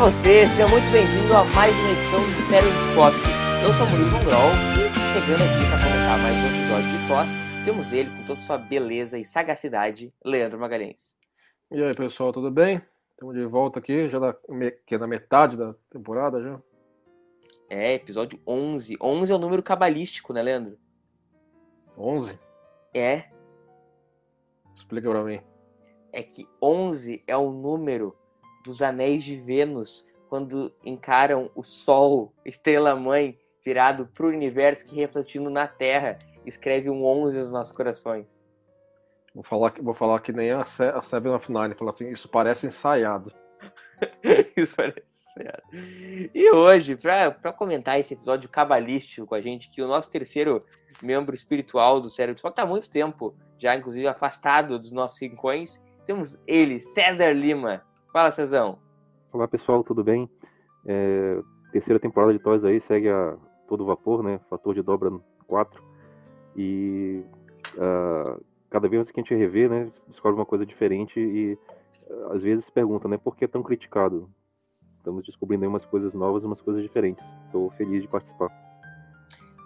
Você, seja muito bem-vindo a mais uma edição do dos Pop. Eu sou o Murilo Vongrol e chegando aqui para comentar mais um episódio de TOS, temos ele com toda sua beleza e sagacidade, Leandro Magalhães. E aí, pessoal, tudo bem? Estamos de volta aqui, já da, que é na metade da temporada já. É, episódio 11. 11 é o número cabalístico, né, Leandro? 11? É. Explica pra mim. É que 11 é o número dos anéis de Vênus quando encaram o Sol, estrela-mãe, virado para o universo que refletindo na Terra, escreve um 11 nos nossos corações. Vou falar, vou falar que nem a, Se a Seven of Nine, falar assim, isso parece ensaiado. isso parece ensaiado. E hoje, para comentar esse episódio cabalístico com a gente, que o nosso terceiro membro espiritual do Sério de está há muito tempo, já inclusive afastado dos nossos rincões, temos ele, César Lima. Fala, Cezão. Olá, pessoal, tudo bem? É, terceira temporada de Toys aí segue a todo vapor, né? Fator de dobra 4. E uh, cada vez que a gente revê, né, descobre uma coisa diferente e uh, às vezes se pergunta, né, por que é tão criticado? Estamos descobrindo aí umas coisas novas, umas coisas diferentes. Estou feliz de participar.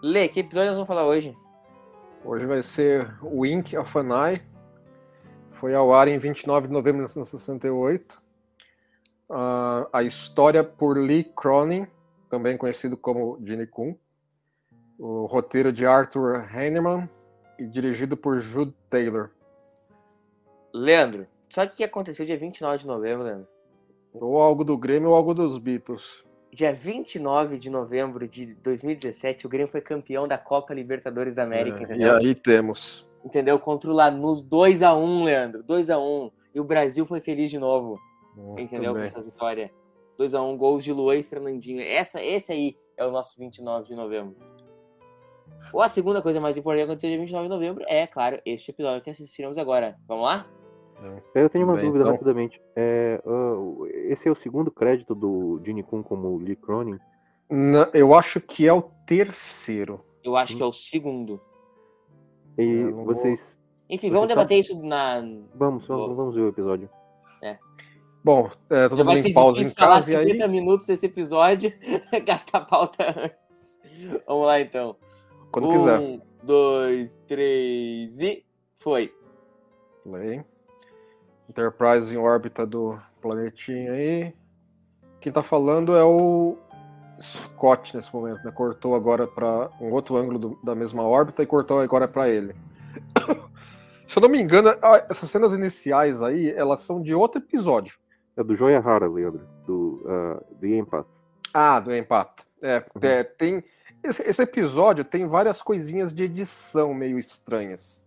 Lê, que episódio nós vamos falar hoje? Hoje vai ser Wink of an Eye. Foi ao ar em 29 de novembro de 1968 uh, a história por Lee Cronin, também conhecido como Gene Kun, o roteiro de Arthur Heinemann e dirigido por Jude Taylor. Leandro, sabe o que aconteceu dia 29 de novembro, Leandro? Ou algo do Grêmio ou algo dos Beatles. Dia 29 de novembro de 2017, o Grêmio foi campeão da Copa Libertadores da América. É, e aí temos. Entendeu? Contra o Lanús 2x1, Leandro. 2x1. E o Brasil foi feliz de novo. Entendeu? Com essa vitória. 2x1, um, gols de Luan e Fernandinho. Essa, esse aí é o nosso 29 de novembro. Ou a segunda coisa mais importante que aconteceu dia 29 de novembro é, claro, este episódio que assistiremos agora. Vamos lá? É, eu tenho uma bem, dúvida então... rapidamente. É, uh, esse é o segundo crédito do Gene Kun como Lee Cronin? Não, eu acho que é o terceiro. Eu acho hum. que é o segundo. E vocês. Enfim, vamos debater isso na. Vamos, vamos ver o episódio. É. Bom, é, todo mundo em pausa em casa. 50 aí... minutos desse episódio, gastar pauta antes. Vamos lá então. Quando um, quiser. Um, dois, três e foi. Play. Enterprise em órbita do planetinha aí. Quem tá falando é o Scott nesse momento, né? Cortou agora para um outro ângulo do, da mesma órbita e cortou agora para ele. Se eu não me engano, essas cenas iniciais aí, elas são de outro episódio. É do Joia Rara, Leandro, do uh, The Empath. Ah, do Empath. É, uhum. é, tem esse, esse, episódio tem várias coisinhas de edição meio estranhas.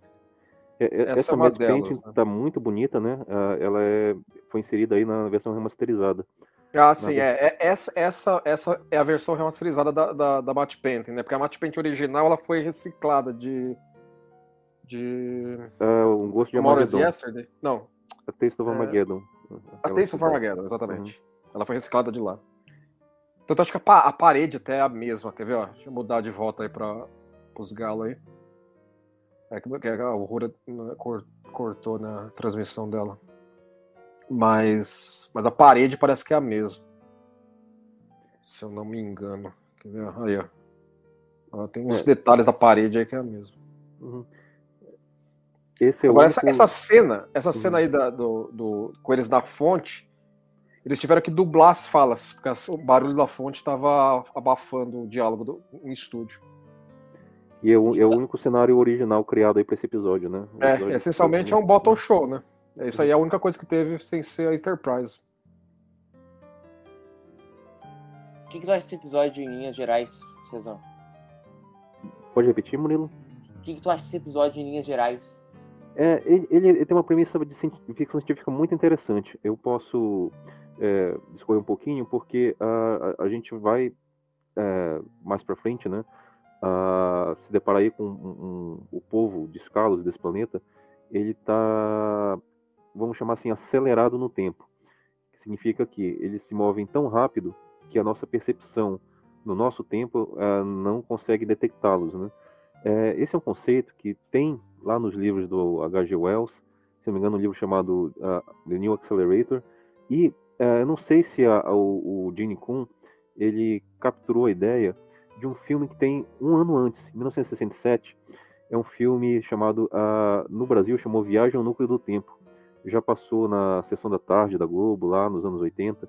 É, é essa, essa é uma delas, né? tá muito bonita, né? Uh, ela é, foi inserida aí na versão remasterizada. Ah, sim, é, é, essa, essa, essa é a versão remasterizada da, da, da Matte Painting, né? Porque a Matte Painting original ela foi reciclada de. de. Uh, um gosto de Armageddon. Yesterday? Não. A Taste of Armageddon. A Taste of Armageddon, exatamente. Uhum. Ela foi reciclada de lá. Então eu acho que a, parede até é a mesma, quer ver? Ó? Deixa eu mudar de volta aí para os galos aí. É que, que a Rura né, cortou na transmissão dela. Mas, mas a parede parece que é a mesma. Se eu não me engano. Quer ver? Aí, ó. Tem uns é. detalhes da parede aí que é a mesma. Uhum. Esse é Agora, único... essa, essa, cena, essa uhum. cena aí da, do, do, com eles na fonte, eles tiveram que dublar as falas, porque o barulho da fonte estava abafando o diálogo do, em estúdio. E é o, é o único cenário original criado aí para esse episódio, né? O é, essencialmente é um bottle show, né? Isso aí é a única coisa que teve sem ser a Enterprise. O que, que tu acha desse episódio em linhas gerais, Cezão? Pode repetir, Murilo? O que, que tu acha desse episódio em linhas gerais? É, ele, ele, tem uma premissa de ficção científica muito interessante. Eu posso é, discorrer um pouquinho porque a, a, gente vai é, mais para frente, né, se deparar aí com um, um, o povo de Scalos desse planeta, ele está, vamos chamar assim, acelerado no tempo. Que significa que eles se movem tão rápido que a nossa percepção no nosso tempo é, não consegue detectá-los, né? É, esse é um conceito que tem lá nos livros do H.G. Wells, se não me engano, um livro chamado uh, The New Accelerator. E uh, eu não sei se a, a, o, o Gene Kuhn ele capturou a ideia de um filme que tem um ano antes, 1967. É um filme chamado, uh, no Brasil, chamou Viagem ao Núcleo do Tempo. Já passou na sessão da tarde da Globo, lá nos anos 80.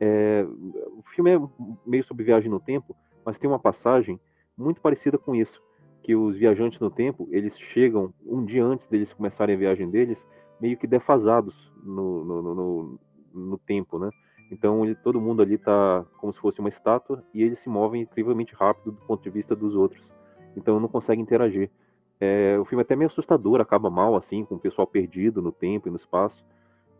É, o filme é meio sobre viagem no tempo, mas tem uma passagem muito parecida com isso que os viajantes no tempo, eles chegam um dia antes deles começarem a viagem deles, meio que defasados no, no, no, no tempo, né? Então ele, todo mundo ali está como se fosse uma estátua e eles se movem incrivelmente rápido do ponto de vista dos outros. Então não consegue interagir. É, o filme é até meio assustador, acaba mal assim, com o pessoal perdido no tempo e no espaço.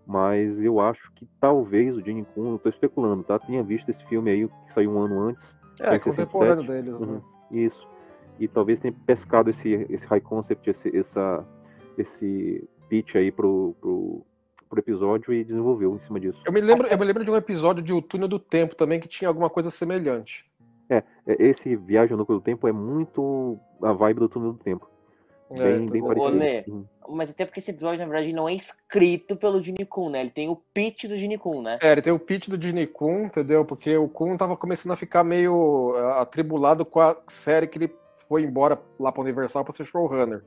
Mas eu acho que talvez o Gene Kuhn, estou especulando, tá? Tinha visto esse filme aí que saiu um ano antes. É, contemporâneo deles, né? uhum, né? Isso e talvez tenha pescado esse, esse high concept, esse, essa, esse pitch aí pro, pro, pro episódio e desenvolveu em cima disso. Eu me lembro, eu me lembro de um episódio de O Túnel do Tempo também que tinha alguma coisa semelhante. É, é esse Viagem ao Núcleo do Tempo é muito a vibe do Túnel do Tempo. Bem, é, bem parecido. mas até porque esse episódio, na verdade, não é escrito pelo Gene Kun, né? Ele tem o pitch do Gene Kun, né? É, ele tem o pitch do Gene Kun, entendeu? Porque o Kun tava começando a ficar meio atribulado com a série que ele foi embora lá para Universal para ser showrunner.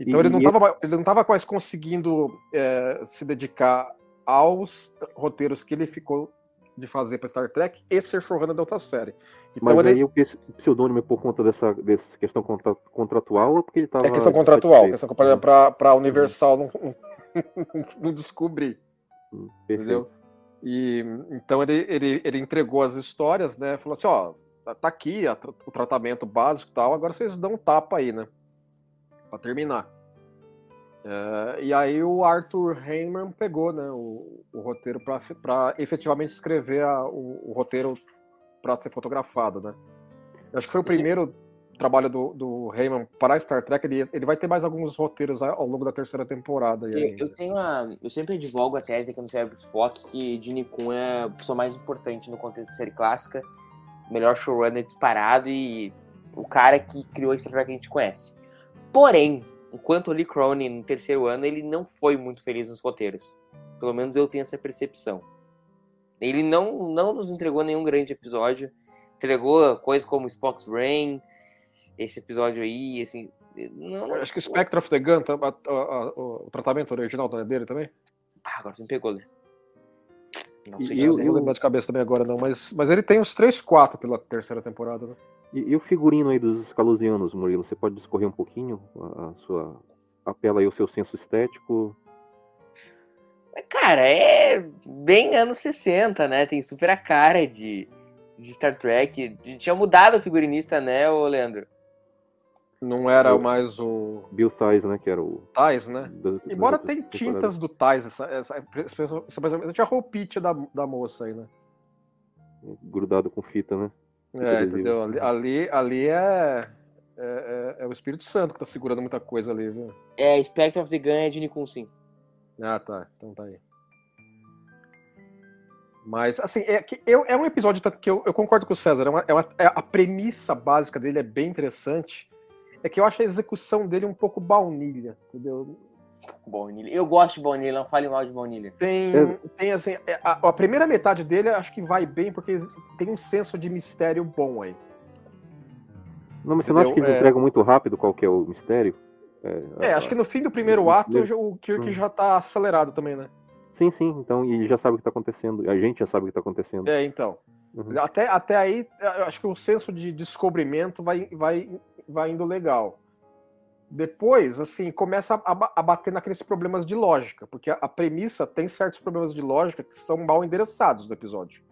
Então e, ele, não estava ele não tava mais conseguindo é, se dedicar aos roteiros que ele ficou de fazer para Star Trek e ser showrunner da outra série. Então, Mas ele... aí o pseudônimo é por conta dessa, dessa questão contratual ou porque ele estava... É questão contratual, questão para a Universal não, não descobrir. Hum, entendeu? E, então ele, ele, ele entregou as histórias, né? Falou assim, ó, Tá, aqui a, o tratamento básico e tal, agora vocês dão um tapa aí, né? Pra terminar. É, e aí o Arthur Heyman pegou né, o, o roteiro para efetivamente escrever a, o, o, roteiro para ser fotografado, né? Eu acho que foi o primeiro trabalho do, do Heyman para Star Trek. Ele, ele vai ter mais alguns roteiros ao longo da terceira temporada. Eu, eu, tenho a, eu sempre divulgo a tese aqui no Cérebro de Spock que Gene Kun é a pessoa mais importante no contexto de série clássica melhor showrunner disparado e o cara que criou esse Trek que a gente conhece. Porém, enquanto o Lee Cronin no terceiro ano, ele não foi muito feliz nos roteiros. Pelo menos eu tenho essa percepção. Ele não, não nos entregou nenhum grande episódio. Entregou coisas como Spock's Brain, esse episódio aí, assim. Não, não... Acho que Spectre of the Gun, tá, a, a, a, o tratamento original dele também? Ah, agora você me pegou, né? Não sei e, eu, não lembro de cabeça também agora, não, mas, mas ele tem uns 3, 4 pela terceira temporada, né? E, e, o figurino aí dos escalusianos, Murilo, você pode discorrer um pouquinho? A, sua. Apela aí o seu senso estético. Cara, é bem anos 60, né? Tem super a cara de, de Star Trek. Tinha mudado o figurinista, né, ô Leandro? Não era o, mais o. Bill Tais, né? Que era o. Tais, né? Embora das, tem tintas do Tais, essa, essa, essa, essa, tinha a roupite da, da moça aí, né? Grudado com fita, né? é, entendeu? Ali, ali, ali é, é, é, é, o Espírito Santo que tá segurando muita coisa ali, viu? É, Spectre of the Gun é de Nikon, sim. Ah, tá. Então tá aí. Mas, assim, é, que eu, é um episódio que eu, eu concordo com o César. É uma, é uma, é a premissa básica dele é bem interessante. É que eu acho a execução dele um pouco baunilha, entendeu? Baunilha. Eu gosto de baunilha, não fale mal de baunilha. Tem, tem assim, é, a, a, primeira metade dele acho que vai bem, porque tem um senso de mistério bom aí. Não, mas você não acha que eles é... entregam muito rápido qual que é o mistério? É, é acho que no fim do primeiro ato o Kirk hum. já tá acelerado também, né? Sim, sim, então, e já sabe o que tá acontecendo. A gente já sabe o que tá acontecendo. É, então. Uhum. Até, até aí, acho que o senso de descobrimento vai, vai vai indo legal. Depois, assim, começa a, a bater naqueles problemas de lógica, porque a, a, premissa tem certos problemas de lógica que são mal endereçados no episódio.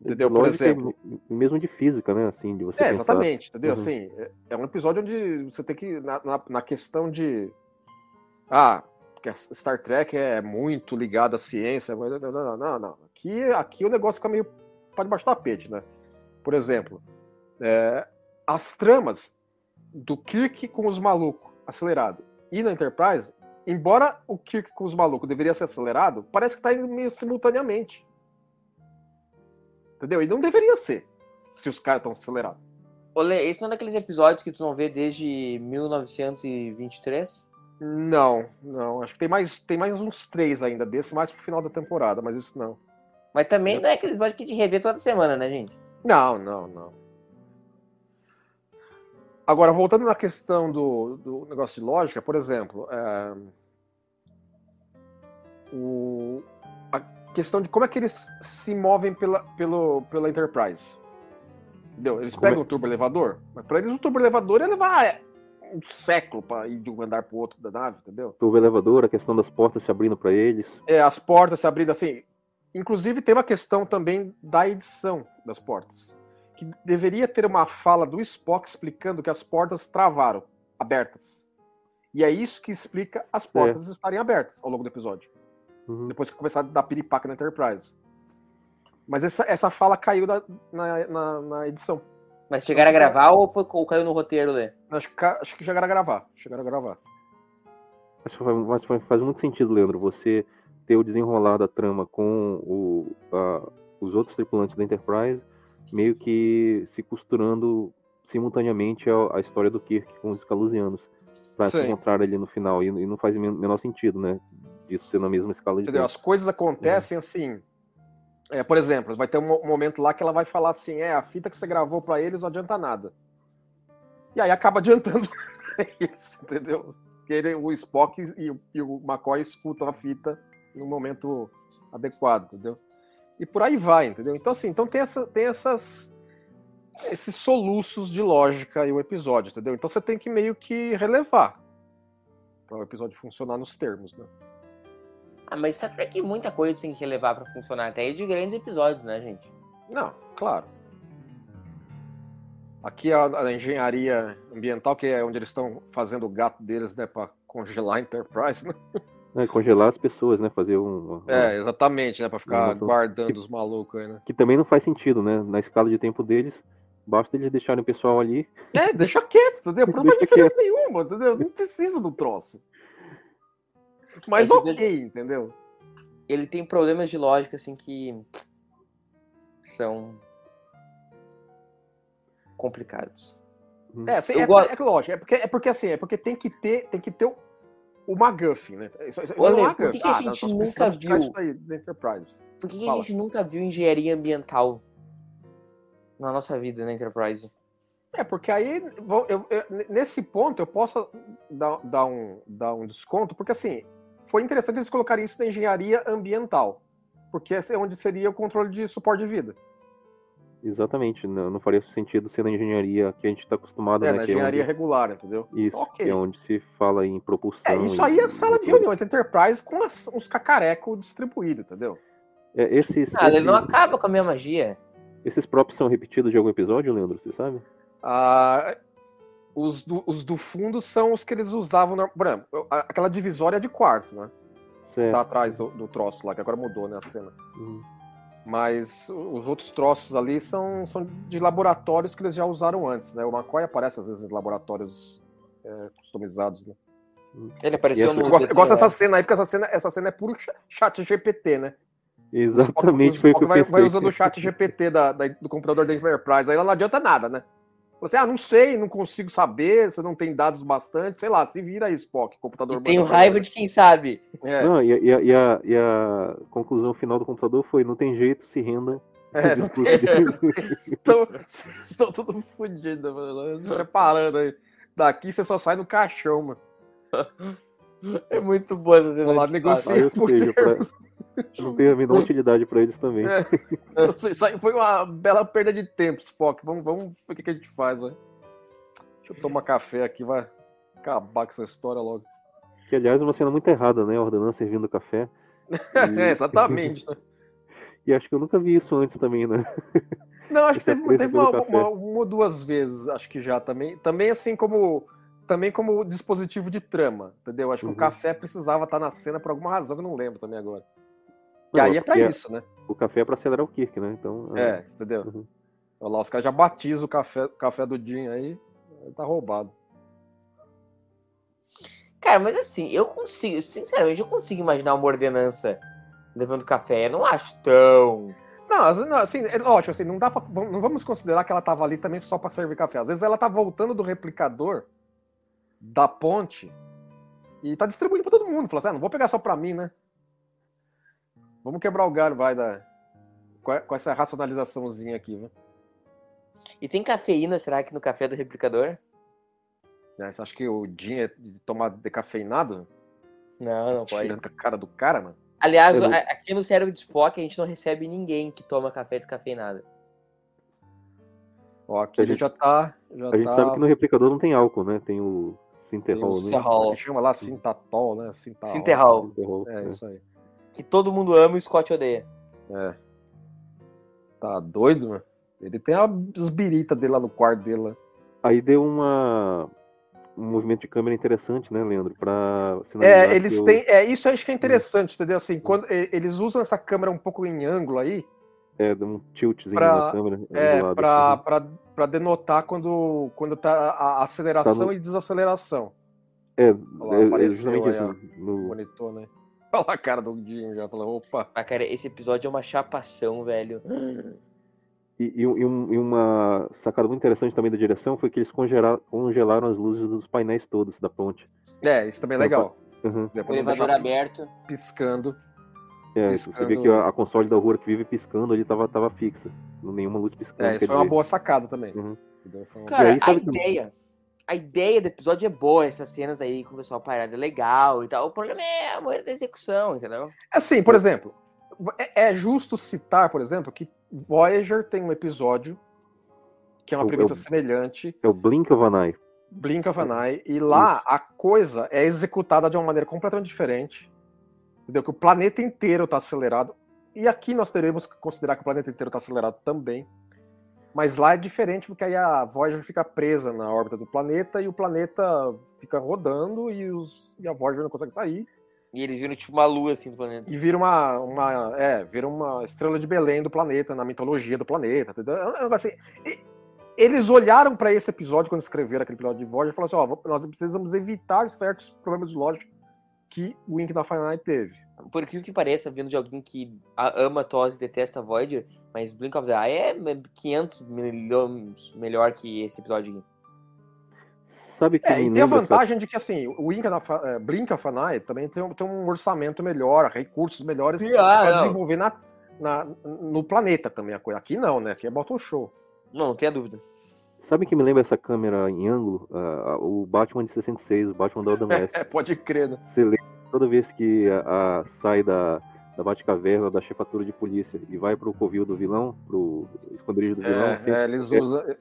Entendeu? Por exemplo. Mesmo de física, né? Assim, de você é, exatamente, entendeu? Uhum. Assim, é, é um episódio onde você tem que. Na, na, na, questão de. Ah, porque Star Trek é muito ligado à ciência. Não, não, não, não. Aqui, aqui o negócio fica meio para debaixo do tapete, né? Por exemplo, é, as tramas do Kirk com os malucos acelerado e na Enterprise, embora o Kirk com os malucos deveria ser acelerado, parece que tá indo meio simultaneamente. Entendeu? E não deveria ser, se os caras estão acelerados. Olê, esse não é daqueles episódios que tu não vê desde 1923? Não, não. Acho que tem mais, tem mais uns três ainda desse, mais pro final da temporada, mas isso não. Mas também não é aquele episódio que de rever toda semana, né, gente? Não, não, não. Agora, voltando na questão do, do negócio de lógica, por exemplo, é, o, a questão de como é que eles se movem pela, pelo, pela Enterprise. Entendeu? Eles como pegam é? o turbo elevador, mas para eles o turbo elevador ia levar é, um século para ir de um andar para o outro da nave, entendeu? Turbo elevador, a questão das portas se abrindo para eles. É, as portas se abrindo assim. Inclusive tem uma questão também da edição das portas que deveria ter uma fala do Spock explicando que as portas travaram, abertas. E é isso que explica as portas é. estarem abertas ao longo do episódio. Uhum. Depois que começar a dar piripaca na Enterprise. Mas essa, essa fala caiu da, na, na, na, edição. Mas chegaram então, a gravar ou, foi, ou caiu no roteiro, Lê? Acho que, acho que chegaram a gravar. Chegaram a gravar. Mas faz, faz muito sentido, Leandro, você ter o desenrolar da trama com o, a, os outros tripulantes da Enterprise meio que se costurando simultaneamente a, a história do Kirk com os escalusianos para se encontrar ali no final e, e, não faz o menor sentido, né? Isso ser na mesma escala de Entendeu? As coisas acontecem uhum. assim. É, por exemplo, vai ter um momento lá que ela vai falar assim: é, a fita que você gravou para eles não adianta nada. E aí acaba adiantando isso, entendeu? Porque ele, o Spock e, e o McCoy escutam a fita no momento adequado, entendeu? e por aí vai, entendeu? Então, assim, então tem, essa, tem essas esses soluços de lógica e o episódio, entendeu? Então você tem que meio que relevar para o episódio funcionar nos termos, né? Ah, mas Star Trek muita coisa tem que relevar para funcionar, até de grandes episódios, né, gente? Não, claro. Aqui a, a engenharia ambiental, que é onde eles estão fazendo o gato deles, né, para congelar a Enterprise, né? É, congelar as pessoas, né? Fazer um. É, exatamente, né? Pra ficar guardando que, os malucos aí, né? Que também não faz sentido, né? Na escala de tempo deles, basta eles deixarem o pessoal ali. É, deixa quieto, entendeu? Não faz diferença quieto. nenhuma, entendeu? Não precisa do troço. Mas Esse ok, entendeu? Ele tem problemas de lógica, assim, que são complicados. É, assim, é, gosto... é, é, lógico, é porque, é porque assim, é porque tem que ter, tem que ter o McGuffin, né? Isso, isso é por que, que a gente ah, nunca viu? Enterprise. Por que, que a gente nunca viu engenharia ambiental na nossa vida na Enterprise? É, porque aí, eu, eu, nesse ponto, eu posso dar, dar, um, dar um desconto, porque assim, foi interessante eles colocarem isso na engenharia ambiental, porque é onde seria o controle de suporte de vida. Exatamente, não, não faria sentido ser na engenharia que a gente está acostumado, é, né? Na é engenharia é onde... regular, entendeu? Isso, okay. que é onde se fala em propulsão. É, isso aí é sala de reuniões Enterprise com as, uns cacarecos distribuídos, entendeu? É, esses, ah, ele não acaba com a minha magia. Esses próprios são repetidos de algum episódio, Leandro, você sabe? Ah, os, do, os do fundo são os que eles usavam. Na... Aquela divisória de quartos, né? Certo. Tá atrás do, do troço lá, que agora mudou, né, a cena. Uhum. Mas os outros troços ali são, são de laboratórios que eles já usaram antes, né? O McCoy aparece às vezes em laboratórios é, customizados, né? Ele apareceu no. Eu gosto, eu gosto dessa cena aí, porque essa cena, essa cena é puro chat GPT, né? Exatamente, foi o que eu vai, vai usando o chat GPT da, da, do computador da Enterprise, aí não adianta nada, né? Você, ah, não sei, não consigo saber, você não tem dados bastante, sei lá, se vira aí, Spock, computador. tenho raiva de quem sabe. É. Não, e, e, e, a, e, a, conclusão final do computador foi: não tem jeito, se renda. É, não tem estão, estão tudo fodidos, mano. Se preparando aí. Daqui você só sai no caixão, mano. É muito boa essa cena. Lá negocia por termos. Não tem a menor utilidade para eles também. É. Isso foi uma bela perda de tempo, Spock. Vamos, vamos ver o que, a gente faz, vai. Deixa eu tomar café aqui, vai acabar com essa história logo. Que, aliás, é uma cena muito errada, né? A ordenança servindo café. E... é, exatamente. Né? E acho que eu nunca vi isso antes também, né? Não, acho que teve, teve uma, uma, uma, ou duas vezes, acho que já também. Também assim como também como dispositivo de trama, entendeu? Acho que uhum. o café precisava estar na cena por alguma razão que eu não lembro também agora. E aí é pra é isso, né? O café é pra acelerar o Kirk, né? Então, é, é entendeu? Uhum. Olha lá, os caras já batizam o café, o café do Jim aí, tá roubado. Cara, mas assim, eu consigo, sinceramente, eu consigo imaginar uma ordenança levando café. Eu não acho tão. Não, assim, é ótimo, assim, não dá pra, não vamos considerar que ela tava ali também só para servir café. Às vezes ela tá voltando do replicador da ponte e tá distribuindo para todo mundo. Fala assim, ah, não vou pegar só para mim, né? Vamos quebrar o galho, vai, da, com essa racionalizaçãozinha aqui, né? E tem cafeína, será que no café do replicador? É, você acha que o Jim é de tomar decafeinado? Não, não pode. Tirando a cara do cara, mano. Aliás, não... aqui no cérebro de Spock a gente não recebe ninguém que toma café descafeinado. Ó, aqui a, gente já tá. Já a gente tá... sabe que no replicador não tem álcool, né? Tem o Sinterol. Sinterol. Né? chama lá Sintatol, né? Sinterol. É, é, isso aí. Que todo mundo ama e o Scott odeia. É. Tá doido, mano? Ele tem as biritas dele lá no quarto dele. Lá. Aí deu uma um movimento de câmera interessante, né, Leandro? Para É, eles eu... têm. É, isso acho que é interessante, entendeu? Assim, quando eles usam essa câmera um pouco em ângulo aí. É, dá um tiltzinho pra, na câmera. É, para denotar quando, quando tá a aceleração tá no... e desaceleração. É, lá, é, é justamente isso. No monitor, né? Olha a cara do Dinho já falou, opa. Ah, cara, esse episódio é uma chapação, velho. E, e, e, uma sacada muito interessante também da direção foi que eles congelaram, congelaram as luzes dos painéis todos da ponte. É, isso também é legal. Uhum. O elevador aberto. Piscando. É, piscando... você vê que a, a, console da rua que vive piscando ali tava, tava fixa. Nenhuma luz piscando. É, isso foi dizer. uma boa sacada também. Uhum. Cara, aí, a ideia. A ideia do episódio é boa, essas cenas aí com o pessoal parado é legal e tal. O problema é a maioria da execução, entendeu? Assim, por exemplo, é, é justo citar, por exemplo, que Voyager tem um episódio que é uma premissa semelhante. É o Blink of an Eye. Blink of an Eye. E lá Isso. a coisa é executada de uma maneira completamente diferente. Entendeu? Que o planeta inteiro está acelerado. E aqui nós teremos que considerar que o planeta inteiro está acelerado também. Mas lá é diferente, porque aí a Voyager fica presa na órbita do planeta e o planeta fica rodando e, os, e a Voyager não consegue sair. E eles viram tipo uma lua assim do planeta. E vira uma, uma, é, vira uma estrela de Belém do planeta, na mitologia do planeta? É assim, eles olharam para esse episódio quando escreveram aquele episódio de Voyager e falaram assim, ó, nós precisamos evitar certos problemas de lógica que o Wink da Final teve. Por aquilo que pareça, vindo de alguém que ama TOS e detesta Voyager, mas Blink of the Eye é 500 milhões melhor que esse episódio aqui. Sabe que é, e tem a vantagem essa... de que assim, o Inca é, Brinca Fanai também tem, tem, um orçamento melhor, recursos melhores ah, para desenvolver na, na, no planeta também a coisa. Aqui não, né? Aqui é bottom show. Não, não tenha dúvida. Sabe que me lembra essa câmera em ângulo? Uh, o Batman de 66, o Batman da Adam West. É, pode crer, né? Você lembra toda vez que a, a sai da, da Batcaverna, da chefatura de polícia e vai pro covil do vilão, pro esconderijo do vilão. É, é eles usam pra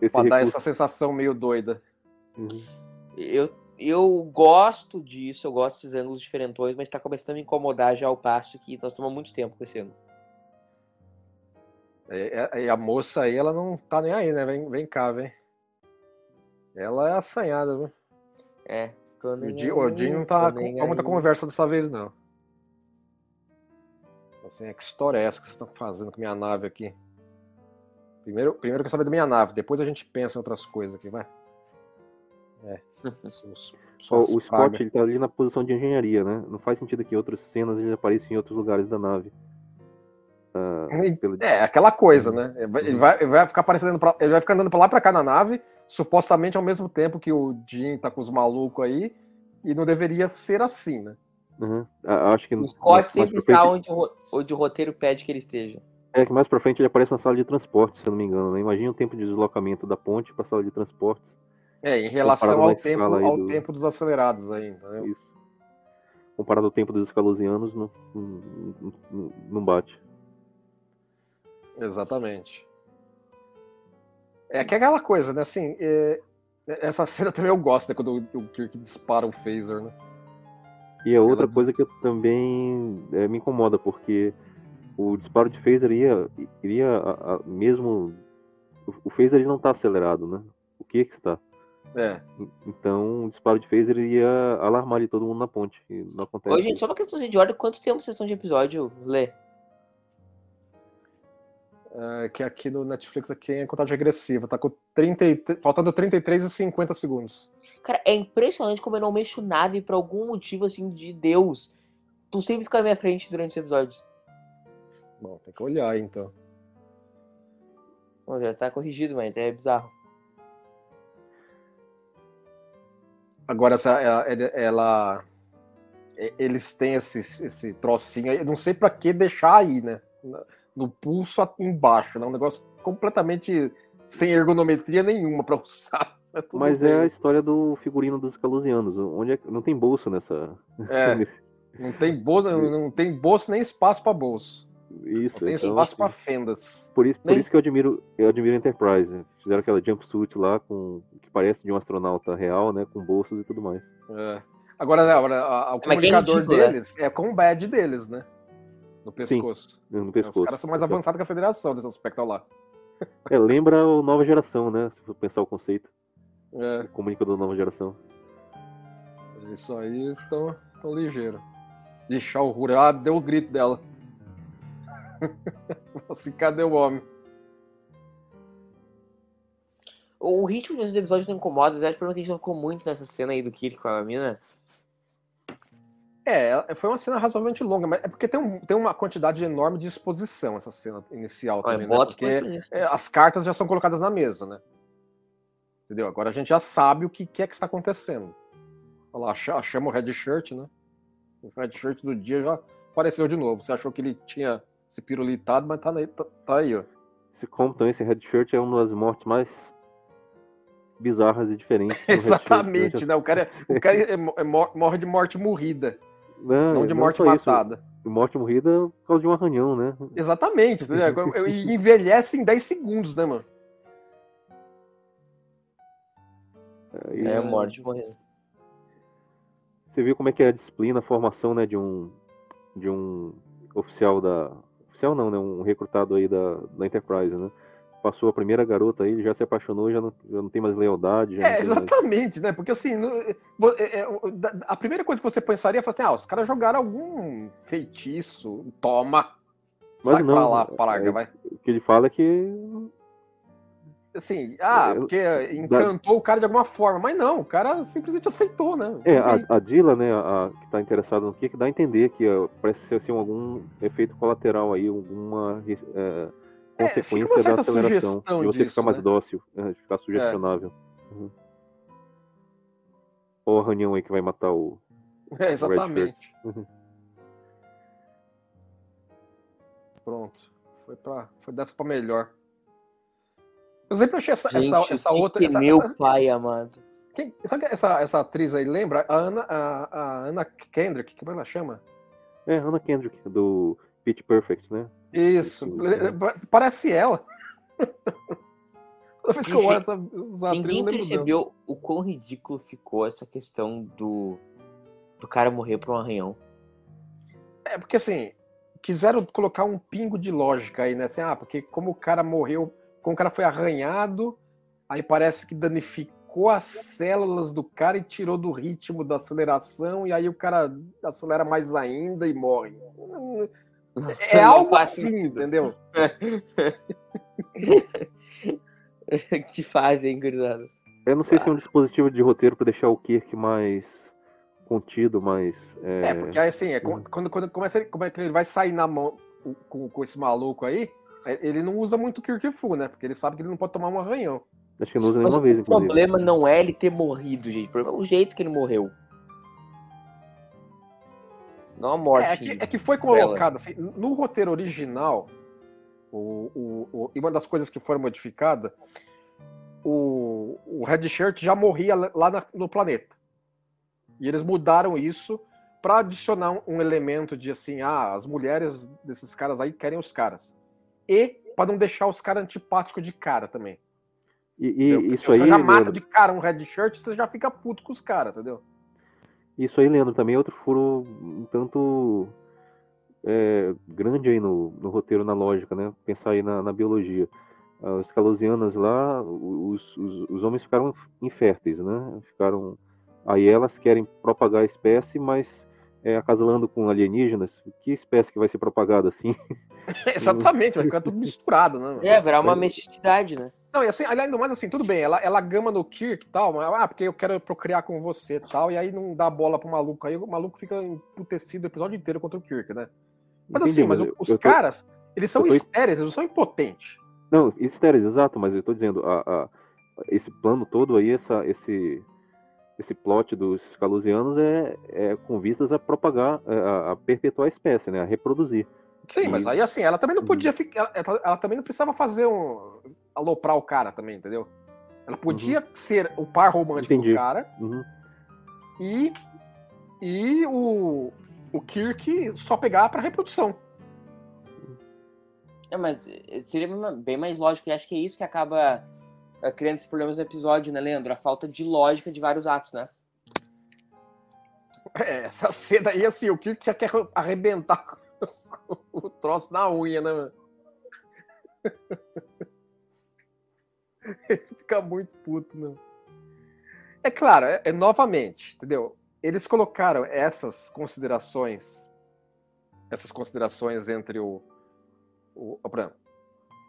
recurso. dar essa sensação meio doida. Uhum. Eu, eu gosto disso, eu gosto desses ângulos diferentões, mas tá começando a me incomodar já ao passo que nós tomamos muito tempo com esse ângulo. É, e a moça aí, ela não tá nem aí, né? Vem, vem cá, vem. Ela é assanhada, viu? É. O Jim não tá com, com muita conversa dessa vez, não. Assim, é que história é essa que vocês estão fazendo com minha nave aqui? Primeiro, primeiro eu quero saber da minha nave, depois a gente pensa em outras coisas aqui, vai. É. o Scott ele tá ali na posição de engenharia, né? Não faz sentido que outras cenas ele apareçam em outros lugares da nave. Ah, pelo... É, aquela coisa, né? Ele vai, ele vai ficar aparecendo pra, ele vai ficar andando pra lá pra cá na nave, supostamente ao mesmo tempo que o Jim tá com os malucos aí, e não deveria ser assim, né? Uhum. Acho que o Scott sempre está frente... onde, o, onde o roteiro pede que ele esteja. É que mais pra frente ele aparece na sala de transporte, se eu não me engano. Né? Imagina o tempo de deslocamento da ponte pra sala de transportes. É, em relação ao tempo, ao do... tempo dos acelerados ainda. Né? Isso. Comparado ao tempo dos escalosianos, não, não, não bate. Exatamente. É que é aquela coisa, né? Assim, é... essa cena também eu gosto, né? Quando o Kirk dispara o phaser, né? E é outra Ela coisa que também é, me incomoda, porque o disparo de phaser iria, iria a, a, mesmo. O phaser ele não está acelerado, né? O que que está? É. Então o disparo de phaser ia alarmar ali todo mundo na ponte. Não acontece. Ô, gente, só uma questão de ordem, quanto tempo sessão de episódio, Lê? Uh, que aqui no Netflix aqui é contagem regressiva, tá com 30, faltando 33 e 50 segundos. Cara, é impressionante como eu não mexo nada e por algum motivo assim de Deus, tu sempre fica na minha frente durante os episódios. Bom, tem que olhar então. Bom, já tá corrigido, mas é bizarro. Agora, essa, ela, ela, eles têm esse, esse trocinho aí, eu não sei para que deixar aí, né? No pulso embaixo, né? Um negócio completamente sem ergonometria nenhuma para usar. É Mas bem. é a história do figurino dos calusianos, onde é... não tem bolso nessa. É, não tem bolso, não tem bolso nem espaço para bolso. Isso, não tem então, espaço para fendas. Por isso, por isso que eu admiro, eu admiro a Enterprise. Né? Fizeram aquela jumpsuit lá com que parece de um astronauta real, né, com bolsos e tudo mais. É. Agora, agora o comunicador é ridículo, né? deles é com o badge deles, né? No pescoço. Sim, no pescoço. Os caras são mais avançados que a federação nesse aspecto lá. É, lembra o nova geração, né? Se for pensar o conceito. É. Comunicador nova geração. Isso aí estão, estão ligeiros. Deixar o Rura. Ah, deu o grito dela. assim, cadê o homem? O ritmo dos episódios não incomoda, acho que a gente não ficou muito nessa cena aí do Kirk com a mina. É, foi uma cena razoavelmente longa, mas é porque tem, um, tem uma quantidade enorme de exposição essa cena inicial também, né? Porque é, as cartas já são colocadas na mesa, né? Entendeu? Agora a gente já sabe o que, que é que está acontecendo. Olha lá, chama o red shirt, né? O red shirt do dia já apareceu de novo. Você achou que ele tinha se pirulitado, mas tá aí, tá, tá aí ó. Se como esse red shirt é uma das mortes mais bizarras e diferentes. Exatamente, né? né? O cara, o cara é, é, morre de morte morrida. Não, não de morte não matada. Isso. Morte morrida por causa de um arranhão, né? Exatamente. E envelhece em 10 segundos, né, mano? É, é morte morrida. Você viu como é que é a disciplina, a formação, né, de um de um oficial da oficial não, né, um recrutado aí da, da Enterprise, né? Passou a primeira garota aí, já se apaixonou, já não, já não tem mais lealdade. é, exatamente, mais... né? Porque assim, é, é, a primeira coisa que você pensaria é assim: ah, os caras jogaram algum feitiço, toma. Mas sai não, pra lá, praga, é, vai. O que ele fala é que. Assim, ah, porque encantou da... o cara de alguma forma, mas não, o cara simplesmente aceitou, né? É, a, a Dila, né, a, que tá interessada no que, que dá a entender que uh, parece ser assim, algum efeito colateral aí, alguma. É, consequência da aceleração. E você disso, ficar mais né? dócil, né? ficar sugestionável. É. Uhum. Ou a reunião aí que vai matar o. É, exatamente. Uhum. Pronto. Foi, pra, foi dessa pra melhor. Eu sempre achei essa, Gente, essa, essa outra. Que essa, meu essa... pai amado. Quem, sabe essa, essa atriz aí lembra? A Ana, a, a Ana Kendrick, como ela chama? É, Ana Kendrick, do Pitch Perfect, né? Isso, parece ela. Toda vez que eu olho essa Ninguém percebeu o quão ridículo ficou essa questão do, do cara morrer por um arranhão. É, porque assim, quiseram colocar um pingo de lógica aí, né? Assim, ah, porque como o cara morreu, como o cara foi arranhado, aí parece que danificou as células do cara e tirou do ritmo da aceleração, e aí o cara acelera mais ainda e morre. É algo assim, entendeu? que fazem, gurizada. Eu não sei ah. se é um dispositivo de roteiro para deixar o Kirk mais contido, mais. É, é porque assim, é, hum. quando, quando começa, como é que ele vai sair na mão com, com esse maluco aí, é, ele não usa muito Kirk Fu, né? Porque ele sabe que ele não pode tomar um arranhão. Acho que não usa nenhuma vez, O problema não é ele ter morrido, gente. O problema é o jeito que ele morreu. Não a morte. É, que, é que foi colocado assim, no roteiro original, o, o, o, e uma das coisas que foram modificadas, o, o Red Shirt já morria lá na, no planeta. E eles mudaram isso para adicionar um, elemento de assim, ah, as mulheres desses caras aí querem os caras. E para não deixar os caras antipáticos de cara também. E, e isso aí. Você já mata de cara um red shirt, você já fica puto com os caras, entendeu? Isso aí, Leandro, também é outro furo um tanto é, grande aí no, no, roteiro, na lógica, né? Pensar aí na, na biologia. As calosianas lá, os, os, os, homens ficaram inférteis, né? Ficaram. Aí elas querem propagar a espécie, mas é, acasalando com alienígenas, que espécie que vai ser propagada assim? Exatamente, vai ficar tudo misturado, né? É, virar uma mesticidade, né? Não, e assim, além do mais, assim, tudo bem, ela, ela gama no Kirk e tal, mas, ah, porque eu quero procriar com você e tal, e aí não dá bola pro maluco, aí o maluco fica emputecido o episódio inteiro contra o Kirk, né? Mas Entendi, assim, mas, mas os tô, caras, eles são tô... estéreis, eles não são impotentes. Não, estéreis, exato, mas eu tô dizendo, a, a, esse plano todo aí, essa, esse, esse plot dos calusianos é, é com vistas a propagar, a, a perpetuar a espécie, né? A reproduzir. Sim, e... mas aí assim, ela também não podia uhum. ficar. Ela, ela, também não precisava fazer um. aloprar o cara também, entendeu? Ela podia uhum. ser o par romântico Entendi. do cara. Uhum. E. E o. O Kirk só pegar para reprodução. É, mas seria bem mais lógico, e acho que é isso que acaba eh, criando esses problemas no episódio, né, Leandro? A falta de lógica de vários atos, né? É, essa cena aí, assim, o Kirk já quer arrebentar o troço na unha, né, mano? Ele fica muito puto, né? É claro, é, é, novamente, entendeu? Eles colocaram essas considerações, essas considerações entre o, o,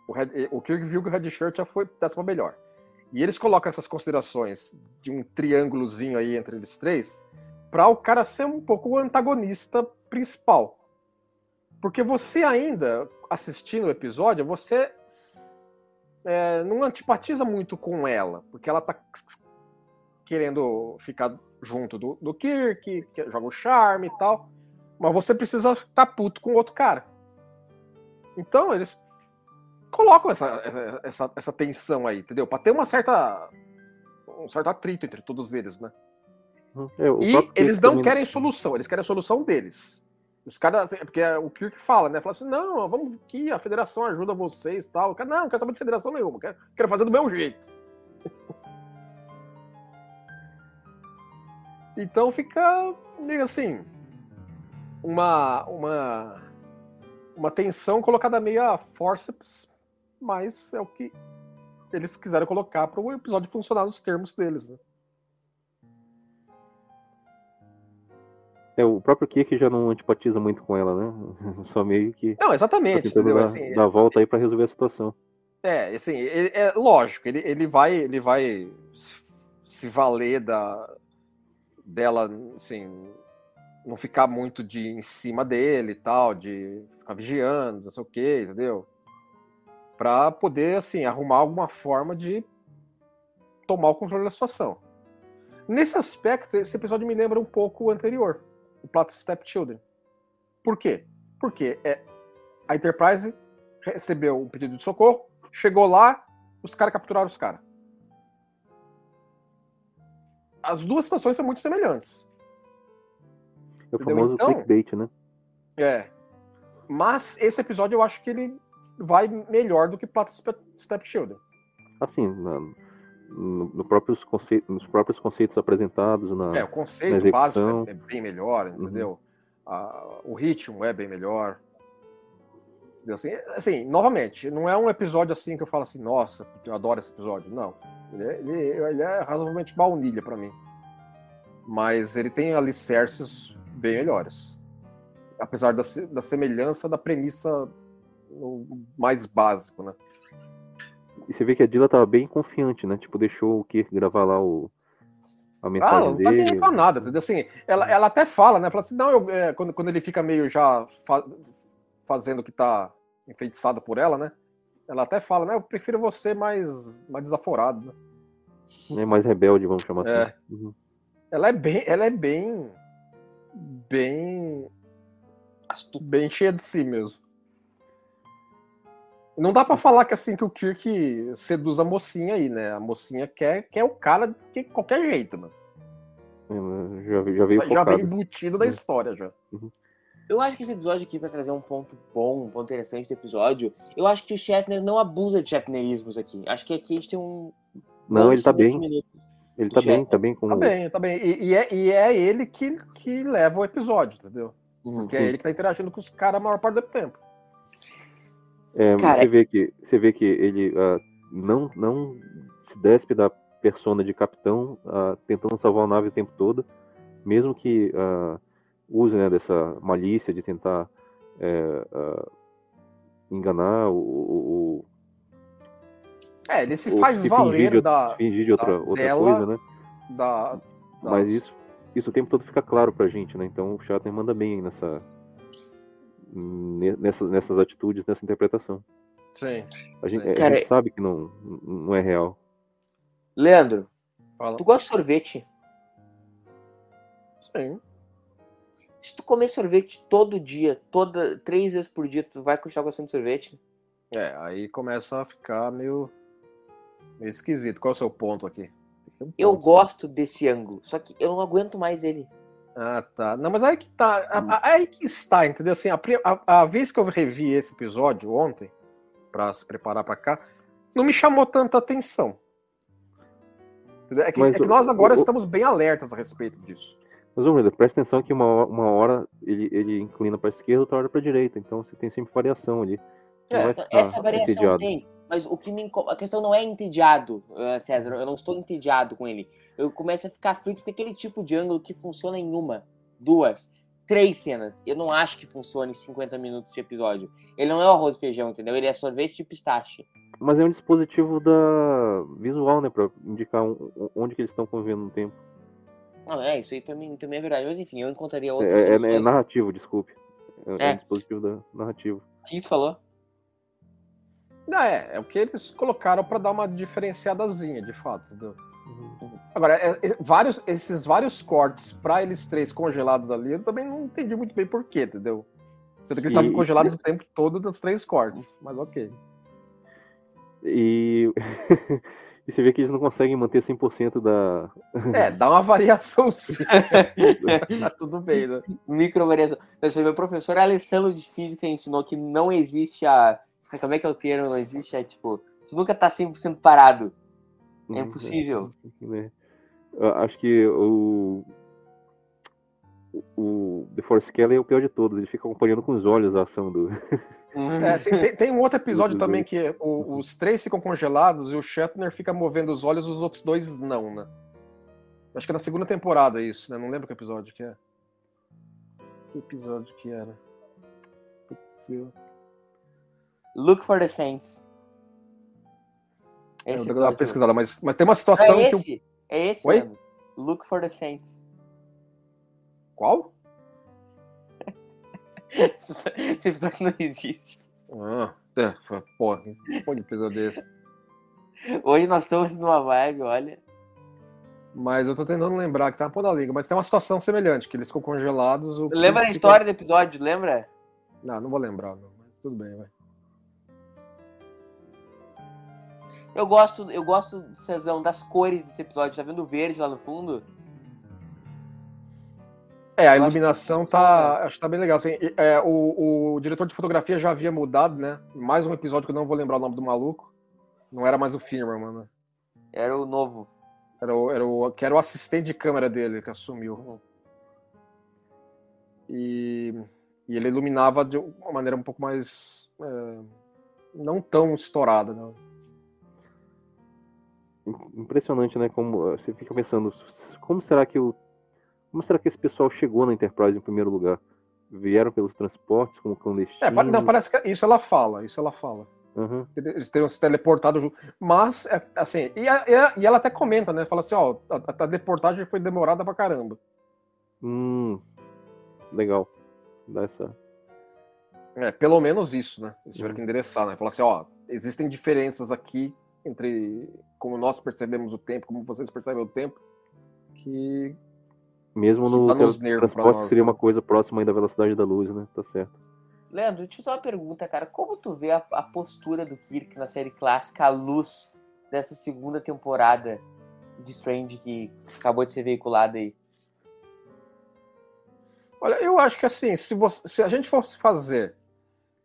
o, Red, o Kirk viu que o Red Shirt já foi décima melhor. E eles colocam essas considerações de um triângulozinho aí entre eles três, para o cara ser um pouco o antagonista principal. Porque você ainda, assistindo o episódio, você é, não antipatiza muito com ela, porque ela tá querendo ficar junto do, do Kirk, que joga o charme e tal, mas você precisa estar tá puto com o outro cara. Então, eles colocam essa, essa, essa tensão aí, entendeu? Pra ter uma certa. um certo atrito entre todos eles, né? Uhum. É, e eles não querem solução, eles querem a solução deles. Os caras, assim, porque é o Kirk fala, né? Fala assim: não, vamos que a federação ajuda vocês tal. O cara, não, não quero saber de federação nenhuma, quero, quero fazer do meu jeito. então fica meio assim, uma, uma, uma tensão colocada meio a forceps, mas é o que eles quiseram colocar para o episódio funcionar nos termos deles, né? É, o próprio Kirk já não antipatiza muito com ela, né? Só meio que. Não, exatamente. Entendeu? Dar, assim, dar volta aí para resolver a situação. É, assim, ele, é lógico, ele, ele vai, ele vai se valer da dela, assim, não ficar muito de em cima dele e tal, de ficar vigiando, não sei o quê, entendeu? Para poder, assim, arrumar alguma forma de tomar o controle da situação. Nesse aspecto, esse episódio me lembra um pouco o anterior o plot Stepchildren. Por quê? Porque é, a Enterprise recebeu um pedido de socorro, chegou lá, os caras capturaram os caras. As duas situações são muito semelhantes. É o famoso então, clickbait, né? É. Mas esse episódio eu acho que ele vai melhor do que Plata Stepchildren. Assim, mano no, no próprios conceitos, nos próprios conceitos apresentados na É, o conceito básico é, é bem melhor, uhum. entendeu? Uhum. O ritmo é bem melhor. Assim, assim, novamente, não é um episódio assim que eu falo assim, nossa, eu adoro esse episódio. Não. Ele é, ele, ele é razoavelmente baunilha para mim. Mas ele tem alicerces bem melhores. Apesar da, da semelhança da premissa mais básico, né? E você vê que a Dila tava bem confiante, né? Tipo, deixou o Kirk gravar lá o, a mensagem ah, não dele. Não tá nem nada, entendeu? Assim, ela, ela até fala, né? Fala assim, não, eu, é, quando, quando ele fica meio já fa fazendo que tá enfeitiçado por ela, né? Ela até fala, né? Eu prefiro você mais, mais desaforado, né? É mais rebelde, vamos chamar é. assim. Uhum. Ela é bem, ela é bem, bem, bem cheia de si mesmo. Não dá para falar que assim que o Kirk seduz a mocinha aí, né? A mocinha quer, quer o cara de qualquer jeito, mano. Já, já veio Já veio embutido da uhum. história já. Uhum. Eu acho que esse episódio aqui, vai trazer um ponto bom, um ponto interessante do episódio, eu acho que o Shatner não abusa de Shatnerismos aqui. Acho que aqui a gente tem um. Não, ele tá bem. Ele tá bem, tá bem com. Tá bem, tá bem. E, e, é, e é ele que, que leva o episódio, entendeu? Uhum. Porque é ele que tá interagindo com os caras a maior parte do tempo. É, Cara... você, vê que, você vê que ele uh, não, não se despe da persona de capitão, uh, tentando salvar a nave o tempo todo, mesmo que uh, use né, dessa malícia de tentar é, enganar o, o, É, ele se faz se valer fingir de, da. Fingir de outra, outra dela, coisa, né? Da, da... Mas isso, isso o tempo todo fica claro pra gente, né? Então o Shatner manda bem nessa, nessas, nessas atitudes, nessa interpretação. Sim. A gente, Sim. a gente sabe que não, não é real. Leandro, Fala. tu gosta de sorvete? Sim. Se tu comer sorvete todo dia, toda três vezes por dia, tu vai continuar gostando de sorvete? É, aí começa a ficar meio, meio esquisito. Qual é o seu ponto aqui? Um ponto, eu gosto desse ângulo, só que eu não aguento mais ele. Ah, tá. Não, mas aí que tá. Hum. Aí que está, entendeu? Assim, a, a, a vez que eu revi esse episódio ontem, para se preparar para cá, não me chamou tanta atenção. É que, é que nós agora o, estamos bem alertas a respeito disso. Mas, Humilda, presta atenção que uma, uma hora ele, ele inclina para a esquerda, outra hora para a direita. Então você tem sempre variação ali. É, essa variação entediado. tem. Mas o que me a questão não é entediado, eh, César. Eu não estou entediado com ele. Eu começo a ficar frito com aquele tipo de ângulo que funciona em uma, duas, três cenas. Eu não acho que funcione em 50 minutos de episódio. Ele não é arroz e feijão, entendeu? Ele é sorvete de pistache. Mas é um dispositivo da visual, né? Pra indicar onde que eles estão convivendo no tempo. Não, é, isso aí também, também é verdade. Mas enfim, eu encontraria outras. É, é, é narrativo, desculpe. É, é. é um dispositivo da, narrativo. O que falou? Não, é, é o que eles colocaram para dar uma diferenciadazinha, de fato, entendeu? Uhum. Agora, é, é, vários, esses vários cortes para eles três congelados ali, eu também não entendi muito bem porquê, entendeu? Sendo que eles estavam congelados o tempo todo dos três cortes, mas ok. E... e você vê que eles não conseguem manter 100% da. É, dá uma variação sim. tá tudo bem, né? Micro variação. Então, meu professor Alessandro de Física ensinou que não existe a como é que é o termo? Não existe, é tipo, você nunca tá 100% parado. É uhum. impossível. É. acho que o, o The Force Kelly é o pior de todos. Ele fica acompanhando com os olhos a ação do. É, assim, tem, tem, um outro episódio também que o, os três ficam congelados e o Shatner fica movendo os olhos, os outros dois não, né? Acho que é na segunda temporada isso, né? Não lembro que episódio que é. Que episódio que era? Putz, eu... Look for the Saints. Esse eu vou dar uma pesquisada, mas, mas tem uma situação é esse, que. É esse, Oi? Mesmo. Look for the Saints. Qual? Esse episódio não existe. Ah, é, porra, pode episódio desse. Hoje nós estamos numa vibe, olha. Mas eu tô tentando lembrar que tá na ponta da liga, mas tem uma situação semelhante, que eles ficam congelados. Lembra a história do episódio, lembra? Não, não vou lembrar, não, mas tudo bem, vai. Eu gosto, eu gosto, Cezão, das cores desse episódio. Tá vendo o verde lá no fundo? É, a iluminação acho tá, acho que tá bem legal. Assim, é, o, o, diretor de fotografia já havia mudado, né? Mais um episódio que eu não vou lembrar o nome do maluco. Não era mais o Firmer, mano. Era o novo. Era o, era o, que era o assistente de câmera dele que assumiu. E, e ele iluminava de uma maneira um pouco mais. É, não tão estourada, né? Impressionante, né? Como eh, você fica pensando, como será que o como será que esse pessoal chegou na Enterprise em primeiro lugar? Vieram pelos transportes como clandestinos? É, não, parece que isso ela fala, isso ela fala. Uhum. Eles teriam se teleportado junto. Mas, é, assim, e, a, e, ela até comenta, né? Fala assim, ó, a, a deportagem foi demorada pra caramba. Hum, legal. Dá essa... É, pelo menos isso, né? Eles tiveram uhum. que endereçar, né? Falar assim, ó, existem diferenças aqui entre como nós percebemos o tempo, como vocês percebem o tempo, que mesmo no tá transporte seria né? uma coisa próxima da velocidade da luz, né? Tá certo. Leandro, deixa eu uma pergunta, cara. Como tu vê a, a, postura do Kirk na série clássica à luz dessa segunda temporada de Strange que acabou de ser veiculada aí? Olha, eu acho que assim, se, você, se a gente fosse fazer,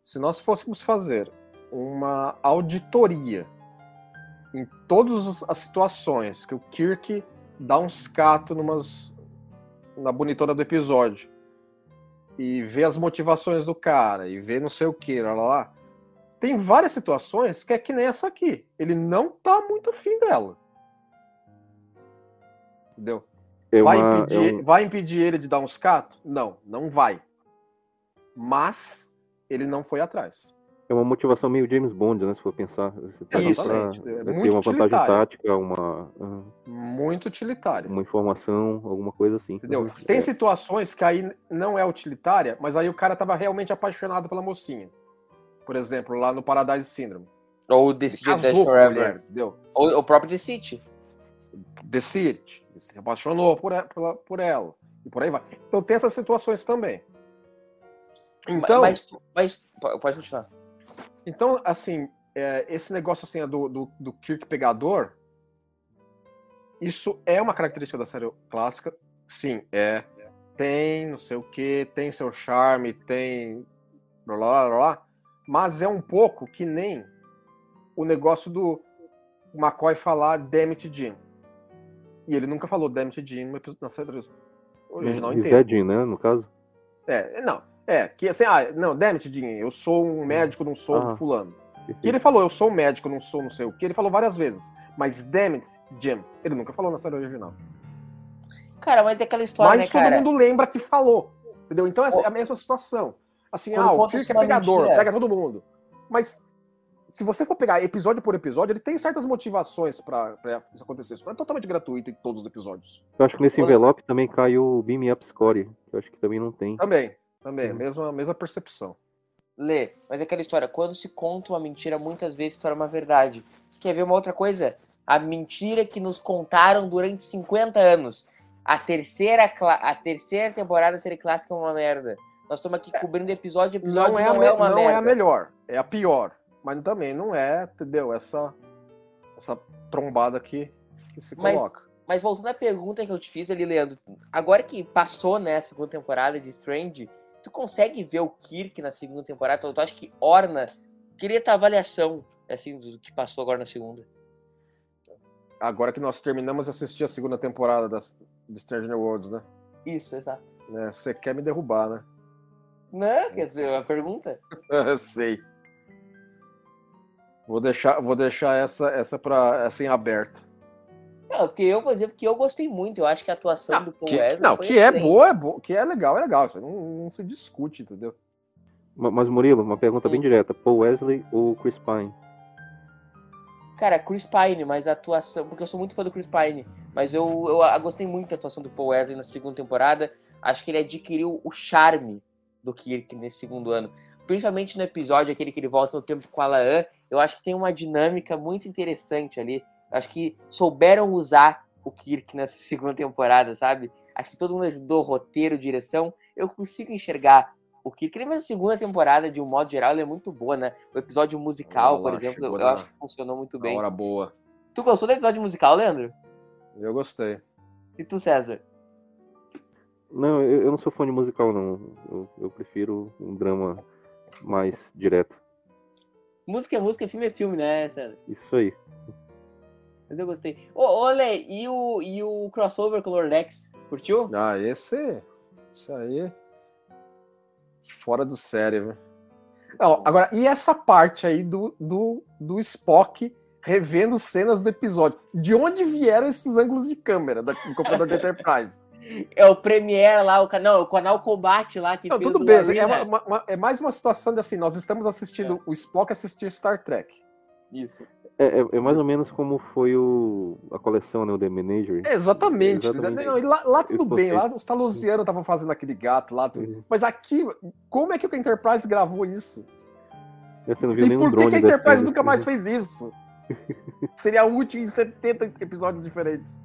se nós fôssemos fazer uma auditoria em todas as situações que o Kirk dá um scato numas, na bonitona do episódio e ver as motivações do cara, e ver não sei o que, lá, lá, lá. Tem várias situações que é que nem essa aqui. Ele não tá muito afim dela. Entendeu? É vai, impedir, é um... vai impedir ele de dar uns catos? Não, não vai. Mas ele não foi atrás. É uma motivação meio James Bond, né? Se for pensar. Isso, pra, é tem uma vantagem tática, uma. Muito utilitária. Uma informação, alguma coisa assim. Entendeu? Então, tem é. situações que aí não é utilitária, mas aí o cara tava realmente apaixonado pela mocinha. Por exemplo, lá no Paradise Syndrome. Ou The City Dash Forever. Mulher, entendeu? Ou o próprio The City. The City. Se apaixonou por, por, por ela. E por aí vai. Então tem essas situações também. Então, mas, mas pode continuar. Então, assim, é, esse negócio assim do, do, do Kirk pegador, isso é uma característica da série clássica. Sim, é. Tem não sei o que, tem seu charme, tem. Blá, blá, blá, blá, mas é um pouco que nem o negócio do McCoy falar Damn it, Jim. E ele nunca falou Damn it, Jim na série original inteira. Jim, né, no caso? É, não. É, que assim, ah, não, Demet, Dinho, eu sou um médico, não sou ah, fulano. Que ele falou, eu sou um médico, não sou não sei o que, ele falou várias vezes. Mas Demet, Jim, ele nunca falou na série original. Cara, mas é aquela história, Mas né, todo cara? mundo lembra que falou, entendeu? Então é a mesma situação. Assim, Quando ah, o Kirk é pegador, mentira. pega todo mundo. Mas se você for pegar episódio por episódio, ele tem certas motivações para isso acontecer. Isso não é totalmente gratuito em todos os episódios. Eu acho que nesse envelope também caiu o Beam Up Score, que eu acho que também não tem. Também, também, mesma, mesma percepção. Lê, mas é aquela história, quando se conta uma mentira, muitas vezes se torna uma verdade. Quer ver uma outra coisa? A mentira que nos contaram durante 50 anos. A terceira, a terceira temporada da série clássica é uma merda. Nós estamos aqui cobrindo episódio episódio, não é, não é uma não merda. é a melhor, é a pior. Mas também não é, entendeu? Essa, essa trombada aqui que se mas, coloca. Mas voltando à pergunta que eu te fiz ali, Leandro, agora que passou, né, a segunda temporada de Strange, tu consegue ver o Kirk na segunda temporada? Tu, tu acha que orna? Queria tua avaliação, assim, do que passou agora na segunda. Agora que nós terminamos de assistir a segunda temporada das, de Stranger Worlds, né? Isso, exato. É, você quer me derrubar, né? Não, quer dizer, a pergunta? Sei. Vou deixar, vou deixar essa, essa, pra, essa em aberto. Não, porque eu, por exemplo, que eu gostei muito. Eu acho que a atuação não, do Paul que, Wesley. Não, que é boa, é boa, que é legal, é legal. Isso não, não se discute, entendeu? Mas, Murilo, uma pergunta bem direta: Paul Wesley ou Chris Pine? Cara, Chris Pine, mas a atuação. Porque eu sou muito fã do Chris Pine. Mas eu, eu gostei muito da atuação do Paul Wesley na segunda temporada. Acho que ele adquiriu o charme do Kirk nesse segundo ano. Principalmente no episódio aquele que ele volta no tempo com a Laan. Eu acho que tem uma dinâmica muito interessante ali Acho que souberam usar o Kirk nessa segunda temporada, sabe? Acho que todo mundo ajudou, roteiro, direção. Eu consigo enxergar o Kirk. Nem a segunda temporada, de um modo geral, é muito boa, né? O episódio musical, Olá, por exemplo, eu, eu acho que funcionou muito bem. hora boa. Tu gostou do episódio musical, Leandro? Eu gostei. E tu, César? Não, eu, eu não sou fã de musical, não. Eu, eu prefiro um drama mais direto. Música é música, filme é filme, né, César? Isso aí. Mas eu gostei. Ô, olha, e o, e o crossover com o Lordex? Curtiu? Ah, esse. Isso aí. Fora do sério, velho. Não, agora, e essa parte aí do, do, do Spock revendo cenas do episódio? De onde vieram esses ângulos de câmera do computador da Enterprise? É o Premiere lá, o canal, o canal Combate lá que Não, tudo bem, é, uma, uma, é, mais uma situação de assim, nós estamos assistindo é. o Spock assistir Star Trek. Isso. É, é, é, mais ou menos como foi o, a coleção, né? O The Manager. É, exatamente. exatamente. Não, lá, lá, tudo bem, lá os Talusianos estavam fazendo aquele gato lá. Uhum. Mas aqui, como é que o Enterprise gravou isso? Você não viu e nenhum por que, que a Enterprise nunca mais fez isso? Seria útil em 70 episódios diferentes.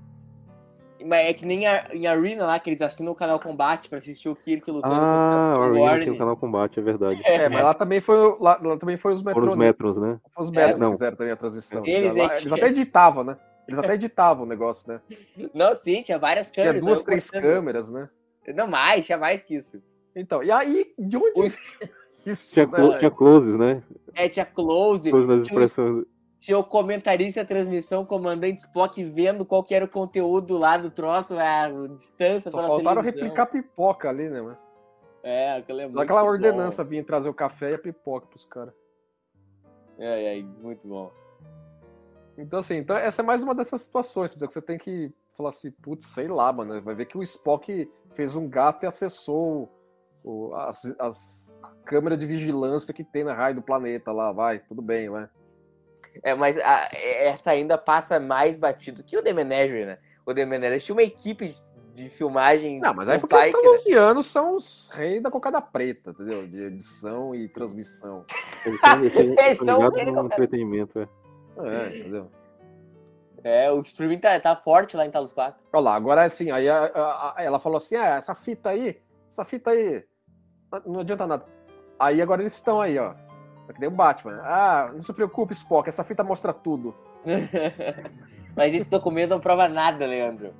Mas é que nem a, em Arena lá, que eles assinam o canal Combate pra assistir o Kirk lutando ah, contra o Arena tem o canal Combate, é verdade. É, é mas lá também foi, lá, lá também foi os Metros. os Metros, né? Os Metros é, que fizeram também a transmissão. Eles, lá, eles até editavam, né? Eles até editavam o negócio, né? Não, sim, tinha várias câmeras. Tinha duas, três câmeras, né? Não mais, tinha mais que isso. Então, e aí, de onde... Isso, tinha, né? tinha closes, né? É, tinha close. Close nas expressões tinha o comentarista da transmissão, o comandante Spock, vendo qual que era o conteúdo lá do troço, a distância Só faltaram televisão. replicar pipoca ali, né, mano? É, aquela é Aquela ordenança vinha trazer o café e a pipoca pros caras. É, é, muito bom. Então, assim, então essa é mais uma dessas situações, entendeu? Que você tem que falar assim, putz, sei lá, mano. Vai ver que o Spock fez um gato e acessou o, as, as câmeras de vigilância que tem na raio do planeta lá, vai, tudo bem, vai. É, mas a, essa ainda passa mais batido que o The Menagerie, né? O The Menagerie tinha uma equipe de filmagem. Não, mas é porque os talusianos né? são os reis da cocada preta, entendeu? De edição e transmissão. Eles são no entretenimento, é. É, entendeu? É, o streaming tá, tá forte lá em Talos 4. Olha lá, agora assim, aí a, a, a, ela falou assim: ah, essa fita aí, essa fita aí, não adianta nada. Aí agora eles estão aí, ó. Tá que nem o Batman. Ah, não se preocupe, Spock, essa fita mostra tudo. Mas esse documento não prova nada, Leandro.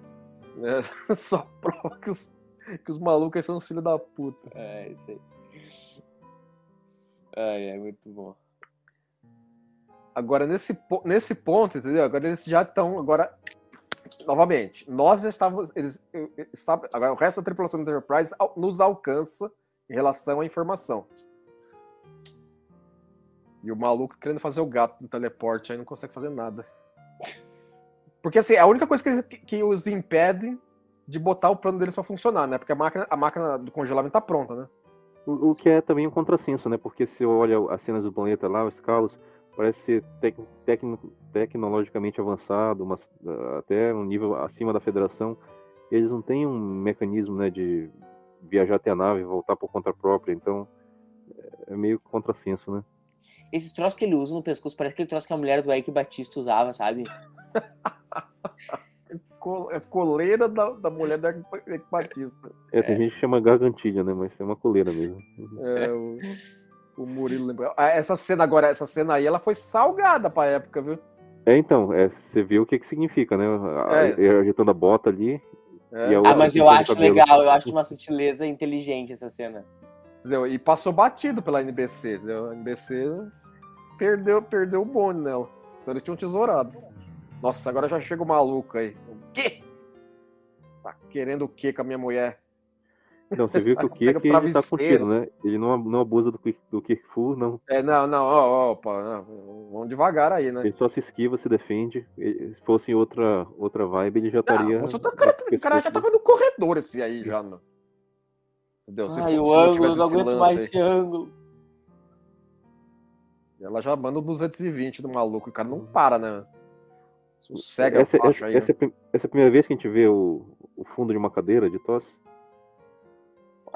É, só prova que os, que os malucos são os filhos da puta. É, isso aí. Ai, é muito bom. Agora, nesse, nesse ponto, entendeu? Agora eles já estão. Agora, novamente, nós estávamos. Eles, está, agora, o resto da tripulação da Enterprise nos alcança em relação à informação. E o maluco querendo fazer o gato no teleporte aí não consegue fazer nada. Porque assim, é a única coisa que, que os impede de botar o plano deles para funcionar, né? Porque a máquina, a máquina do congelamento tá pronta, né? O, o, que é também um contrassenso, né? Porque se olha as cenas do planeta lá, os Kalos, parece ser tec, tec, tecnologicamente avançado, mas até um nível acima da Federação. Eles não têm um mecanismo, né, de viajar até a nave e voltar por conta própria, então é meio contrassenso, né? Esses troços que ele usa no pescoço parece aquele troço que a mulher do Ike Batista usava, sabe? é coleira da, da mulher da Batista. É, tem é. gente que chama gargantilha, né? Mas é uma coleira mesmo. É, o, o Murilo lembra. Ah, essa cena agora, essa cena aí, ela foi salgada pra época, viu? É, então, é, você vê o que que significa, né? É. Ajeitando a bota ali. É. ah, mas eu acho legal, eu acho uma sutileza inteligente essa cena. Entendeu? E passou batido pela NBC, entendeu? A NBC perdeu, perdeu o bonde nela. Senão eles tinham tesourado. Nossa, agora já chega o maluco aí. O quê? Tá querendo o quê com a minha mulher? Não, você viu que o Kirk ele tá curtindo, né? Ele não, não abusa do, do Kirk Full, não. É, não, não, ó, opa, não, vamos devagar aí, né? Ele só se esquiva, se defende. Se fosse em outra, outra vibe, ele já estaria. Não, o cara, o cara já tava no corredor esse aí já. Entendeu? Se Ai, o ângulo, eu não aguento mais esse ângulo. Ela já manda o 220 do maluco, o cara não para, né? Sossega essa, essa, aí, essa, né? essa é a primeira vez que a gente vê o, o fundo de uma cadeira de tosse?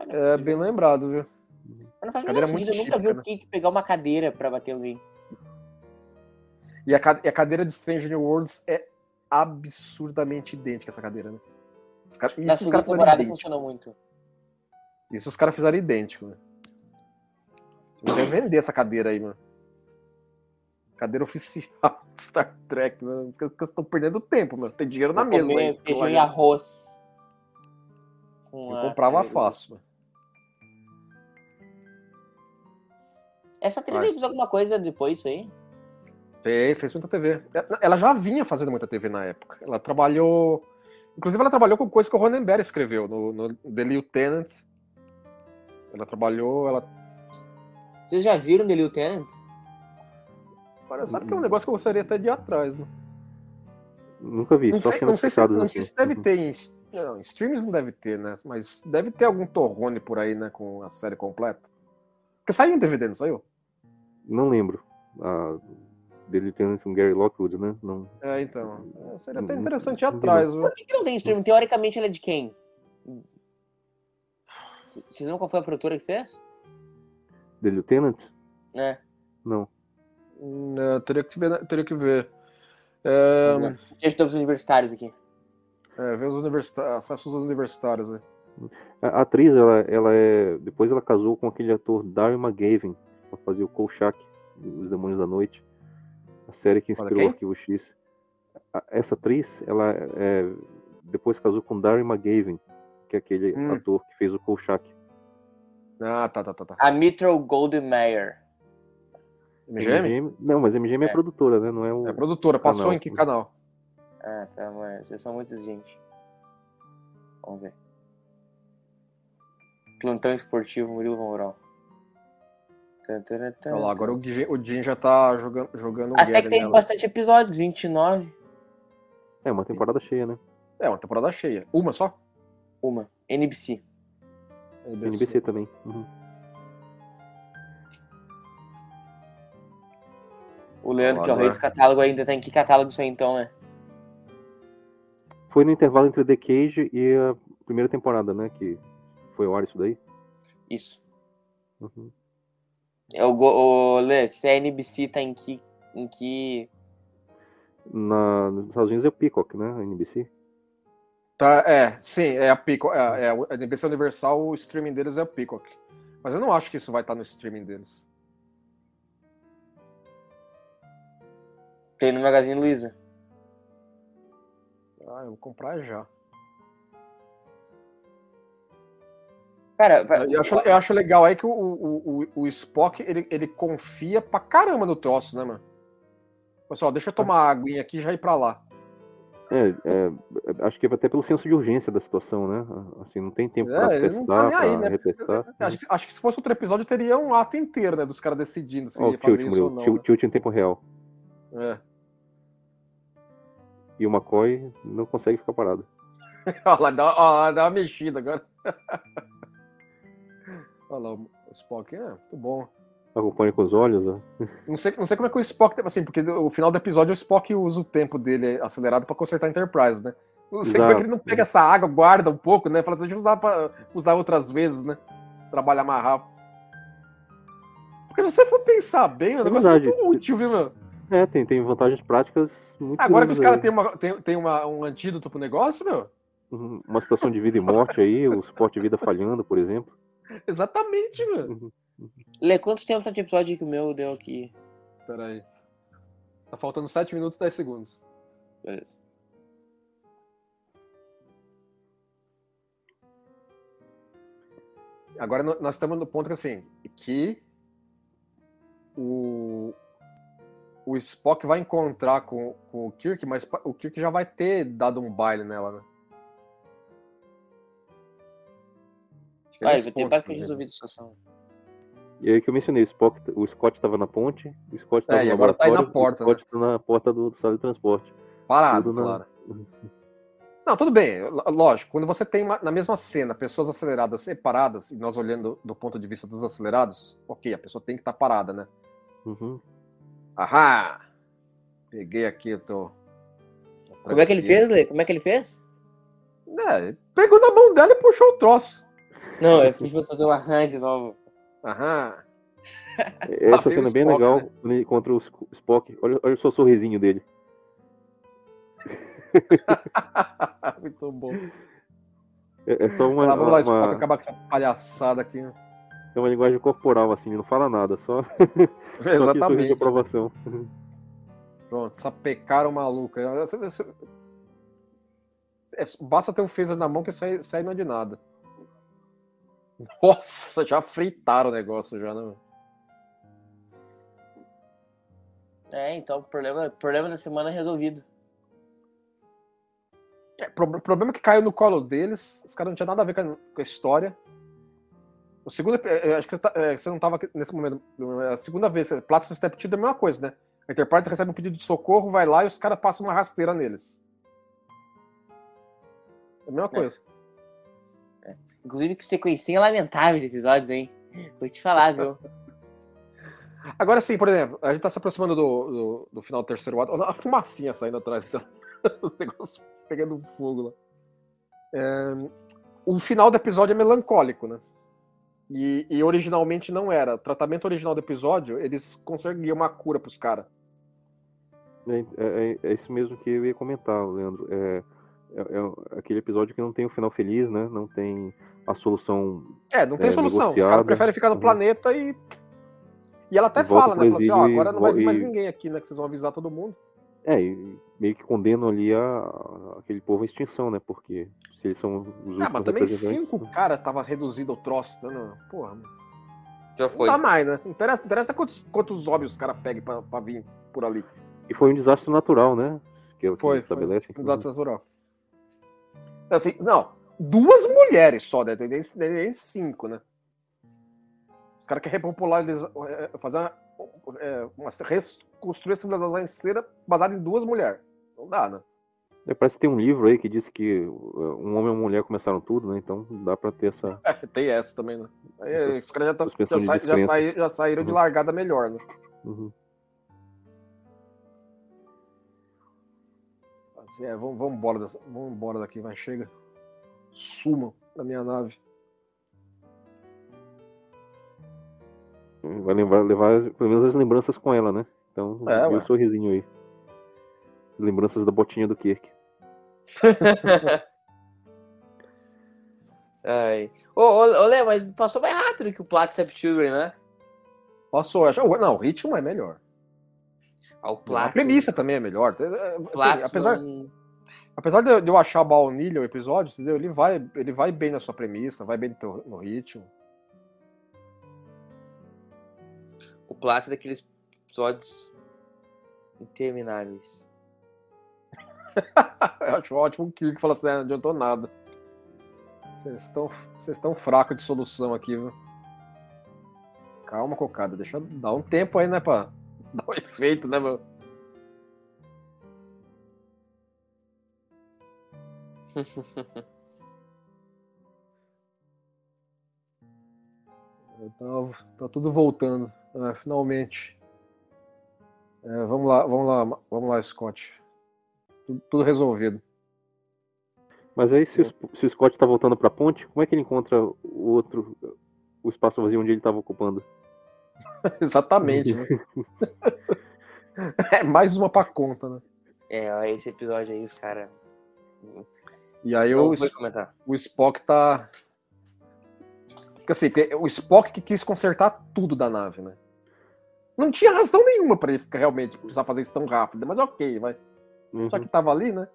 É bem lembrado, viu? Não faz cadeira sentido, eu nunca vi o né? Kik pegar uma cadeira pra bater alguém. E a, e a cadeira de Stranger Worlds é absurdamente idêntica essa cadeira, né? Isso Na segunda temporada funcionou muito. Isso os caras fizeram idêntico, né? Deve vender essa cadeira aí, mano. Cadeira oficial de Star Trek, né? Os caras estão perdendo tempo, mano. Tem dinheiro na mesa. Aí, feijão e arroz. Com Eu comprava fácil, mano. Essa atriz fez alguma coisa depois aí? Fez, fez muita TV. Ela já vinha fazendo muita TV na época. Ela trabalhou. Inclusive, ela trabalhou com coisa que o Ronenberg escreveu no, no The Lieutenant. Ela trabalhou. Ela... Vocês já viram The Lieutenant? Sabe que é um negócio que eu gostaria até de ir atrás, né? Nunca vi. Não sei, não sei, se, não sei se deve ter em, não, em streams não deve ter, né? Mas deve ter algum torrone por aí, né? Com a série completa. Porque saiu em DVD, não saiu? Não lembro. Ah, dele tem um Gary Lockwood, né? Não... É, então. Seria até interessante ir atrás? Por que, que não tem stream? Teoricamente ela é de quem? Vocês lembram qual foi a produtora que fez? The Lieutenant? É. Não. Não, teria que ver. Teria que ver. É... Estamos universitários aqui. É, ver os universitários, acessos aos universitários. Né? A atriz, ela, ela é. Depois ela casou com aquele ator Darren McGavin pra fazer o Kolchak, Os Demônios da Noite. A série que inspirou o Arquivo X. Essa atriz, ela é, depois casou com Darren McGavin, que é aquele hum. ator que fez o Kolchak. Ah, tá, tá, tá. tá. A Mitchell Goldenmeyer. MGM? MGM? Não, mas MGM é. é, produtora, né? Não é o. É produtora, passou canal. em que canal? Ah, tá, mas já são muitas gente. Vamos ver. Plantão esportivo Murilo Mourão. Olha lá, agora o Jin, o Jin já tá jogando, jogando Até que tem nela. bastante episódios, 29. É, uma temporada cheia, né? É, uma temporada cheia. Uma só? Uma. NBC. NBC, NBC também. Uhum. O Leandro, que é o rei do catálogo, ainda tem que catálogo isso aí então, né? Foi no intervalo entre The Cage e a primeira temporada, né? Que foi o ar isso daí. Isso. Uhum. É o, o Lê, se a NBC tá em que. Em que... Na, nos Estados Unidos é o Peacock, né? A NBC. Tá, é, sim, é a Peacock. É, é, a NBC Universal, o streaming deles é o Peacock. Mas eu não acho que isso vai estar no streaming deles. Tem no Magazine Luiza. Ah, eu vou comprar já. Cara, eu acho, eu acho legal aí que o, o, o, o Spock ele, ele confia pra caramba no troço, né, mano? Pessoal, deixa eu tomar a aguinha aqui e já ir pra lá. É, é, acho que até pelo senso de urgência da situação, né? Assim, não tem tempo é, pra testar, tá aí, né? retestar. Acho que, acho que, se fosse outro episódio, teria um ato inteiro, né? Dos caras decidindo se oh, ia fazer tilt, isso ou não. Tilt, né? tilt em tempo real. É. E o McCoy não consegue ficar parado. olha lá, dá, dá uma mexida agora. olha lá, o Spock é muito bom. Acompanha com os olhos. Não sei, não sei como é que o Spock. Assim, porque o final do episódio o Spock usa o tempo dele acelerado para consertar a Enterprise, né? Não sei Exato. como é que ele não pega essa água, guarda um pouco, né? Fala, deixa eu usar para usar outras vezes, né? Trabalhar mais rápido. Porque se você for pensar bem, é um negócio verdade. muito útil, viu, meu? É, tem, tem vantagens práticas muito Agora que os caras têm, uma, tem, tem uma, um antídoto pro negócio, meu. Uhum, uma situação de vida e morte aí, o suporte de vida falhando, por exemplo. Exatamente, meu. Lê, quanto tempo tá de episódio que o meu deu aqui? Pera aí. Tá faltando 7 minutos e 10 segundos. Beleza. Agora nós estamos no ponto que assim, que o, o Spock vai encontrar com, com o Kirk, mas o Kirk já vai ter dado um baile nela, né? Ah, ele vai ter basicamente resolvido a situação. E aí que eu mencionei, o, Spock, o Scott estava na ponte, o Scott estava é, no agora tá aí na porta, o Scott né? tá na porta do, do sala de transporte. Parado, na... claro. Não, tudo bem, lógico, quando você tem uma, na mesma cena pessoas aceleradas separadas, e nós olhando do ponto de vista dos acelerados, ok, a pessoa tem que estar tá parada, né? Uhum. Ahá! Peguei aqui, eu tô. Como é que ele fez, Lê? Como é que ele fez? É, pegou na mão dela e puxou o troço. Não, eu fiz fazer um arranjo de novo. Aham. Essa cena é bem Spock, legal né? contra o Spock. Olha, olha só o sorrisinho dele. Muito bom. É, é só uma. Lá, vamos lá, Spock, uma... acabar com essa palhaçada aqui. Né? É uma linguagem corporal, assim, não fala nada, só. Exatamente. só aprovação. Pronto, sapecaram maluca. É, basta ter um phaser na mão que sai, sai não é de nada. Nossa, já fritaram o negócio já, né? É, então o problema, problema da semana é resolvido. É, pro, problema que caiu no colo deles, os caras não tinham nada a ver com a, com a história. O segundo, é, é, acho que você, tá, é, você não estava nesse momento. A segunda vez, Platinum Step Tido é a mesma coisa, né? A Enterprise recebe um pedido de socorro, vai lá e os caras passam uma rasteira neles. É a mesma coisa. Inclusive, que sequência lamentável de episódios, hein? Vou te falar, viu? Agora sim, por exemplo, a gente tá se aproximando do, do, do final do terceiro ato. A fumacinha saindo atrás, então. Os negócios pegando fogo lá. É, o final do episódio é melancólico, né? E, e, originalmente não era. O tratamento original do episódio, eles conseguiam uma cura pros caras. É, é, é, isso mesmo que eu ia comentar, Leandro. É, é, é, aquele episódio que não tem o um final feliz, né? Não tem a solução. É, não tem é, solução. Negociada. Os caras preferem ficar no uhum. planeta e. E ela até fala, né? Fala assim, ó, agora não vai vir mais ninguém aqui, né? Que vocês vão avisar todo mundo. É, e meio que condenam ali a, aquele povo à extinção, né? Porque se eles são os. Ah, mas também cinco né? cara tava reduzido o troço, né? Não, porra, mano. Já foi. Não dá mais, né? Não interessa, interessa quantos, quantos óbvios os caras peguem pra, pra vir por ali. E foi um desastre natural, né? Que é o que foi, estabelece. Foi um desastre natural. Assim, não, duas mulheres só, né? Tem nem cinco, né? Os caras querem repopularizar, é, fazer uma, é, uma, reconstruir a civilização inteira baseada em duas mulheres. Não dá, né? É, parece que tem um livro aí que diz que um homem e uma mulher começaram tudo, né? Então dá pra ter essa. É, tem essa também, né? Aí, os caras já, tá, já, já, saíram, já saíram uhum. de largada melhor, né? Uhum. Assim, é, vamos, vamos, embora dessa, vamos embora daqui, vai, chega. Sumam da minha nave. Vai levar, levar pelo menos as lembranças com ela, né? Então, é, um sorrisinho aí. Lembranças da botinha do Kirk. Ai. Ô, ô, ô, Lê, mas passou mais rápido que o Plat Children, né? Passou, acho. Não, o ritmo é melhor. Ah, o Platinum... A premissa também é melhor. Assim, apesar, apesar de eu achar baunilha o episódio, entendeu? Ele vai, ele vai bem na sua premissa, vai bem no, teu, no ritmo. O Plat é daqueles episódios intermináveis. eu acho ótimo o Kirk fala assim, ah, não adiantou nada. Vocês estão, vocês estão fracos de solução aqui, viu? Calma, cocada. Deixa eu dar um tempo aí, né, pra dar um efeito, né, meu? tá, tá tudo voltando, é, finalmente. É, vamos lá, vamos lá, vamos lá, Scott. Tudo, tudo resolvido. Mas aí, se o, se o Scott tá voltando pra ponte, como é que ele encontra o outro, o espaço vazio onde ele tava ocupando? Exatamente. Né? é mais uma pra conta, né? É, esse episódio aí, os caras. E aí o, o Spock tá. Porque assim, o Spock que quis consertar tudo da nave, né? Não tinha razão nenhuma para ele realmente precisar fazer isso tão rápido, mas ok, vai. Uhum. Só que tava ali, né?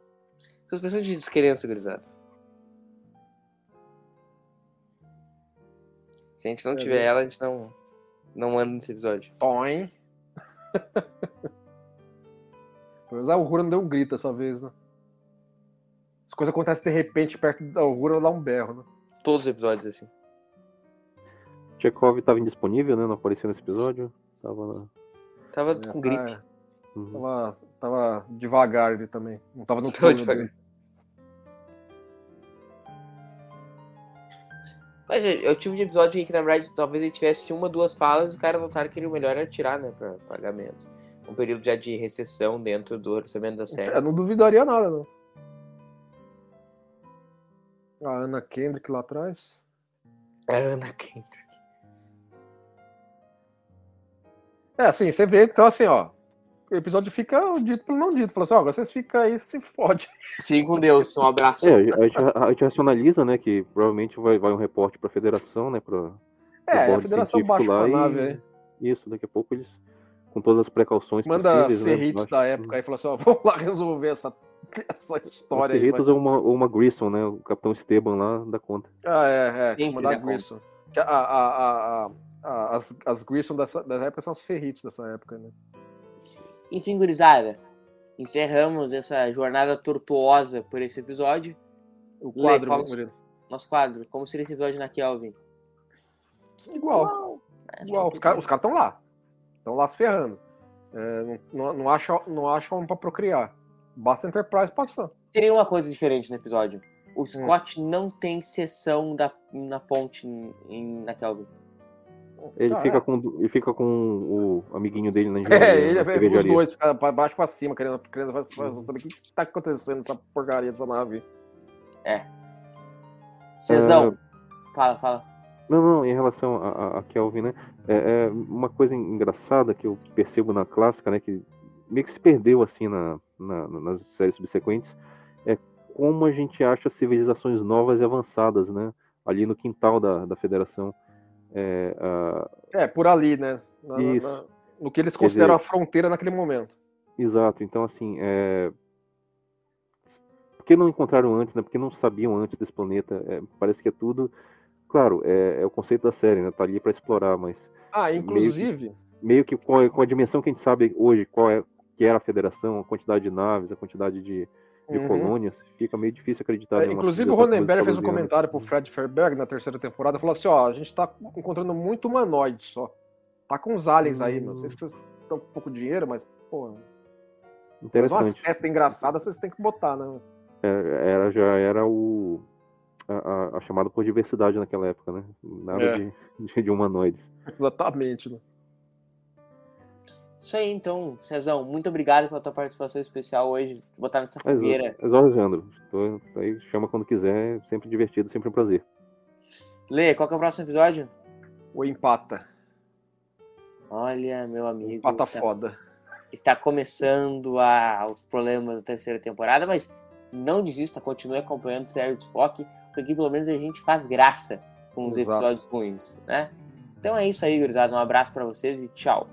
Suspensão de descrença, gurizada. Se a gente não é tiver ela, a gente não, não anda nesse episódio. Toim. Pois a Uhura não deu um grito dessa vez, né? As coisas acontecem de repente perto da Uhura, dá um berro, né? Todos os episódios assim. Chekhov estava indisponível, né? Não apareceu nesse episódio. Tava. Tava é, com gripe. É. Uhum. Tava, tava devagar ele também. Não tava no turno dele. Mas é, o tipo de episódio em que, na verdade, talvez ele tivesse uma, duas falas e o cara notaram que ele o melhor era tirar, né, pra pagamento. Um período já de recessão dentro do orçamento da série. Eu não duvidaria nada, não. A Ana Kendrick lá atrás. A Ana Kendrick. É, assim, você vê, então assim, ó. O episódio fica dito pelo não dito. Falou assim, ó, vocês ficam aí se fode. Fiquem com Deus, um abraço. É, a gente, a gente racionaliza, né, que provavelmente vai, vai um reporte pra federação, né, pra... É, a federação baixa a nave aí. Isso, daqui a pouco eles, com todas as precauções Manda Cerritos né, da época aí e fala assim, ó, vamos lá resolver essa, essa história aí. Cerritos ou uma, ou uma Grissom, né, o Capitão Esteban lá da conta. Ah, é, é, Sim, mandar Grissom. A, a, a, a, as, as Grissom dessa, dessa época são Cerritos dessa época, né. Enfim, gurizada, encerramos essa jornada tortuosa por esse episódio. O quadro, Lê, como, nosso quadro, como seria esse episódio na Kelvin? Igual. Igual. Os caras estão lá. Estão lá se ferrando. É, não, não, acham, não acham pra procriar. Basta Enterprise passar. Teria uma coisa diferente no episódio. O hum. Scott hum. não tem sessão da, na ponte em, na Kelvin. Ele, ah, fica é. com, ele fica com o amiguinho dele na engenharia. É, ele é os dois, fica pra baixo pra cima, querendo, querendo saber o que, tá acontecendo nessa porcaria dessa nave. É. Cezão, é... fala, fala. Não, não, em relação a, a Kelvin, né? É, é, uma coisa engraçada que eu percebo na clássica, né? Que meio que se perdeu assim na, na, nas séries subsequentes, é como a gente acha civilizações novas e avançadas, né? Ali no quintal da, da Federação. É, é, por ali, né? Na, Isso. Na, no que eles consideram dizer, a fronteira naquele momento. Exato. Então, assim, é... por que não encontraram antes, né? Porque não sabiam antes desse planeta? É, parece que é tudo. Claro, é, é, o conceito da série, né? Tá ali para explorar, mas. Ah, inclusive. Meio que, meio que com, a, com, a, dimensão que a gente sabe hoje, qual é que era a federação, a quantidade de naves, a quantidade de, de uhum. colônias, fica meio difícil acreditar. É, inclusive o Ronenberg fez um comentário pro Fred Fairberg na terceira temporada, falou assim, ó, a gente tá encontrando muito humanoide só. Tá com os aliens aí, meu. Sei que vocês estão com pouco dinheiro, mas, pô... Mas umas testas engraçadas vocês têm que botar, né? É, era, já era o... A, a, a, chamada por diversidade naquela época, né? Nada é. de, de humanoides. Exatamente, né? Isso aí, então, Cezão, muito obrigado pela tua participação especial hoje, botar nessa fogueira. É Alexandre, tô, aí chama quando quiser, sempre divertido, sempre um prazer. Lê, qual que é o próximo episódio? O Empata. Olha, meu amigo. Empata está, foda. Está começando a, os problemas da terceira temporada, mas não desista, continue acompanhando o Série de Foque, porque pelo menos a gente faz graça com os Exato. episódios ruins, né? Então é isso aí, gurizada. Um abraço para vocês e tchau.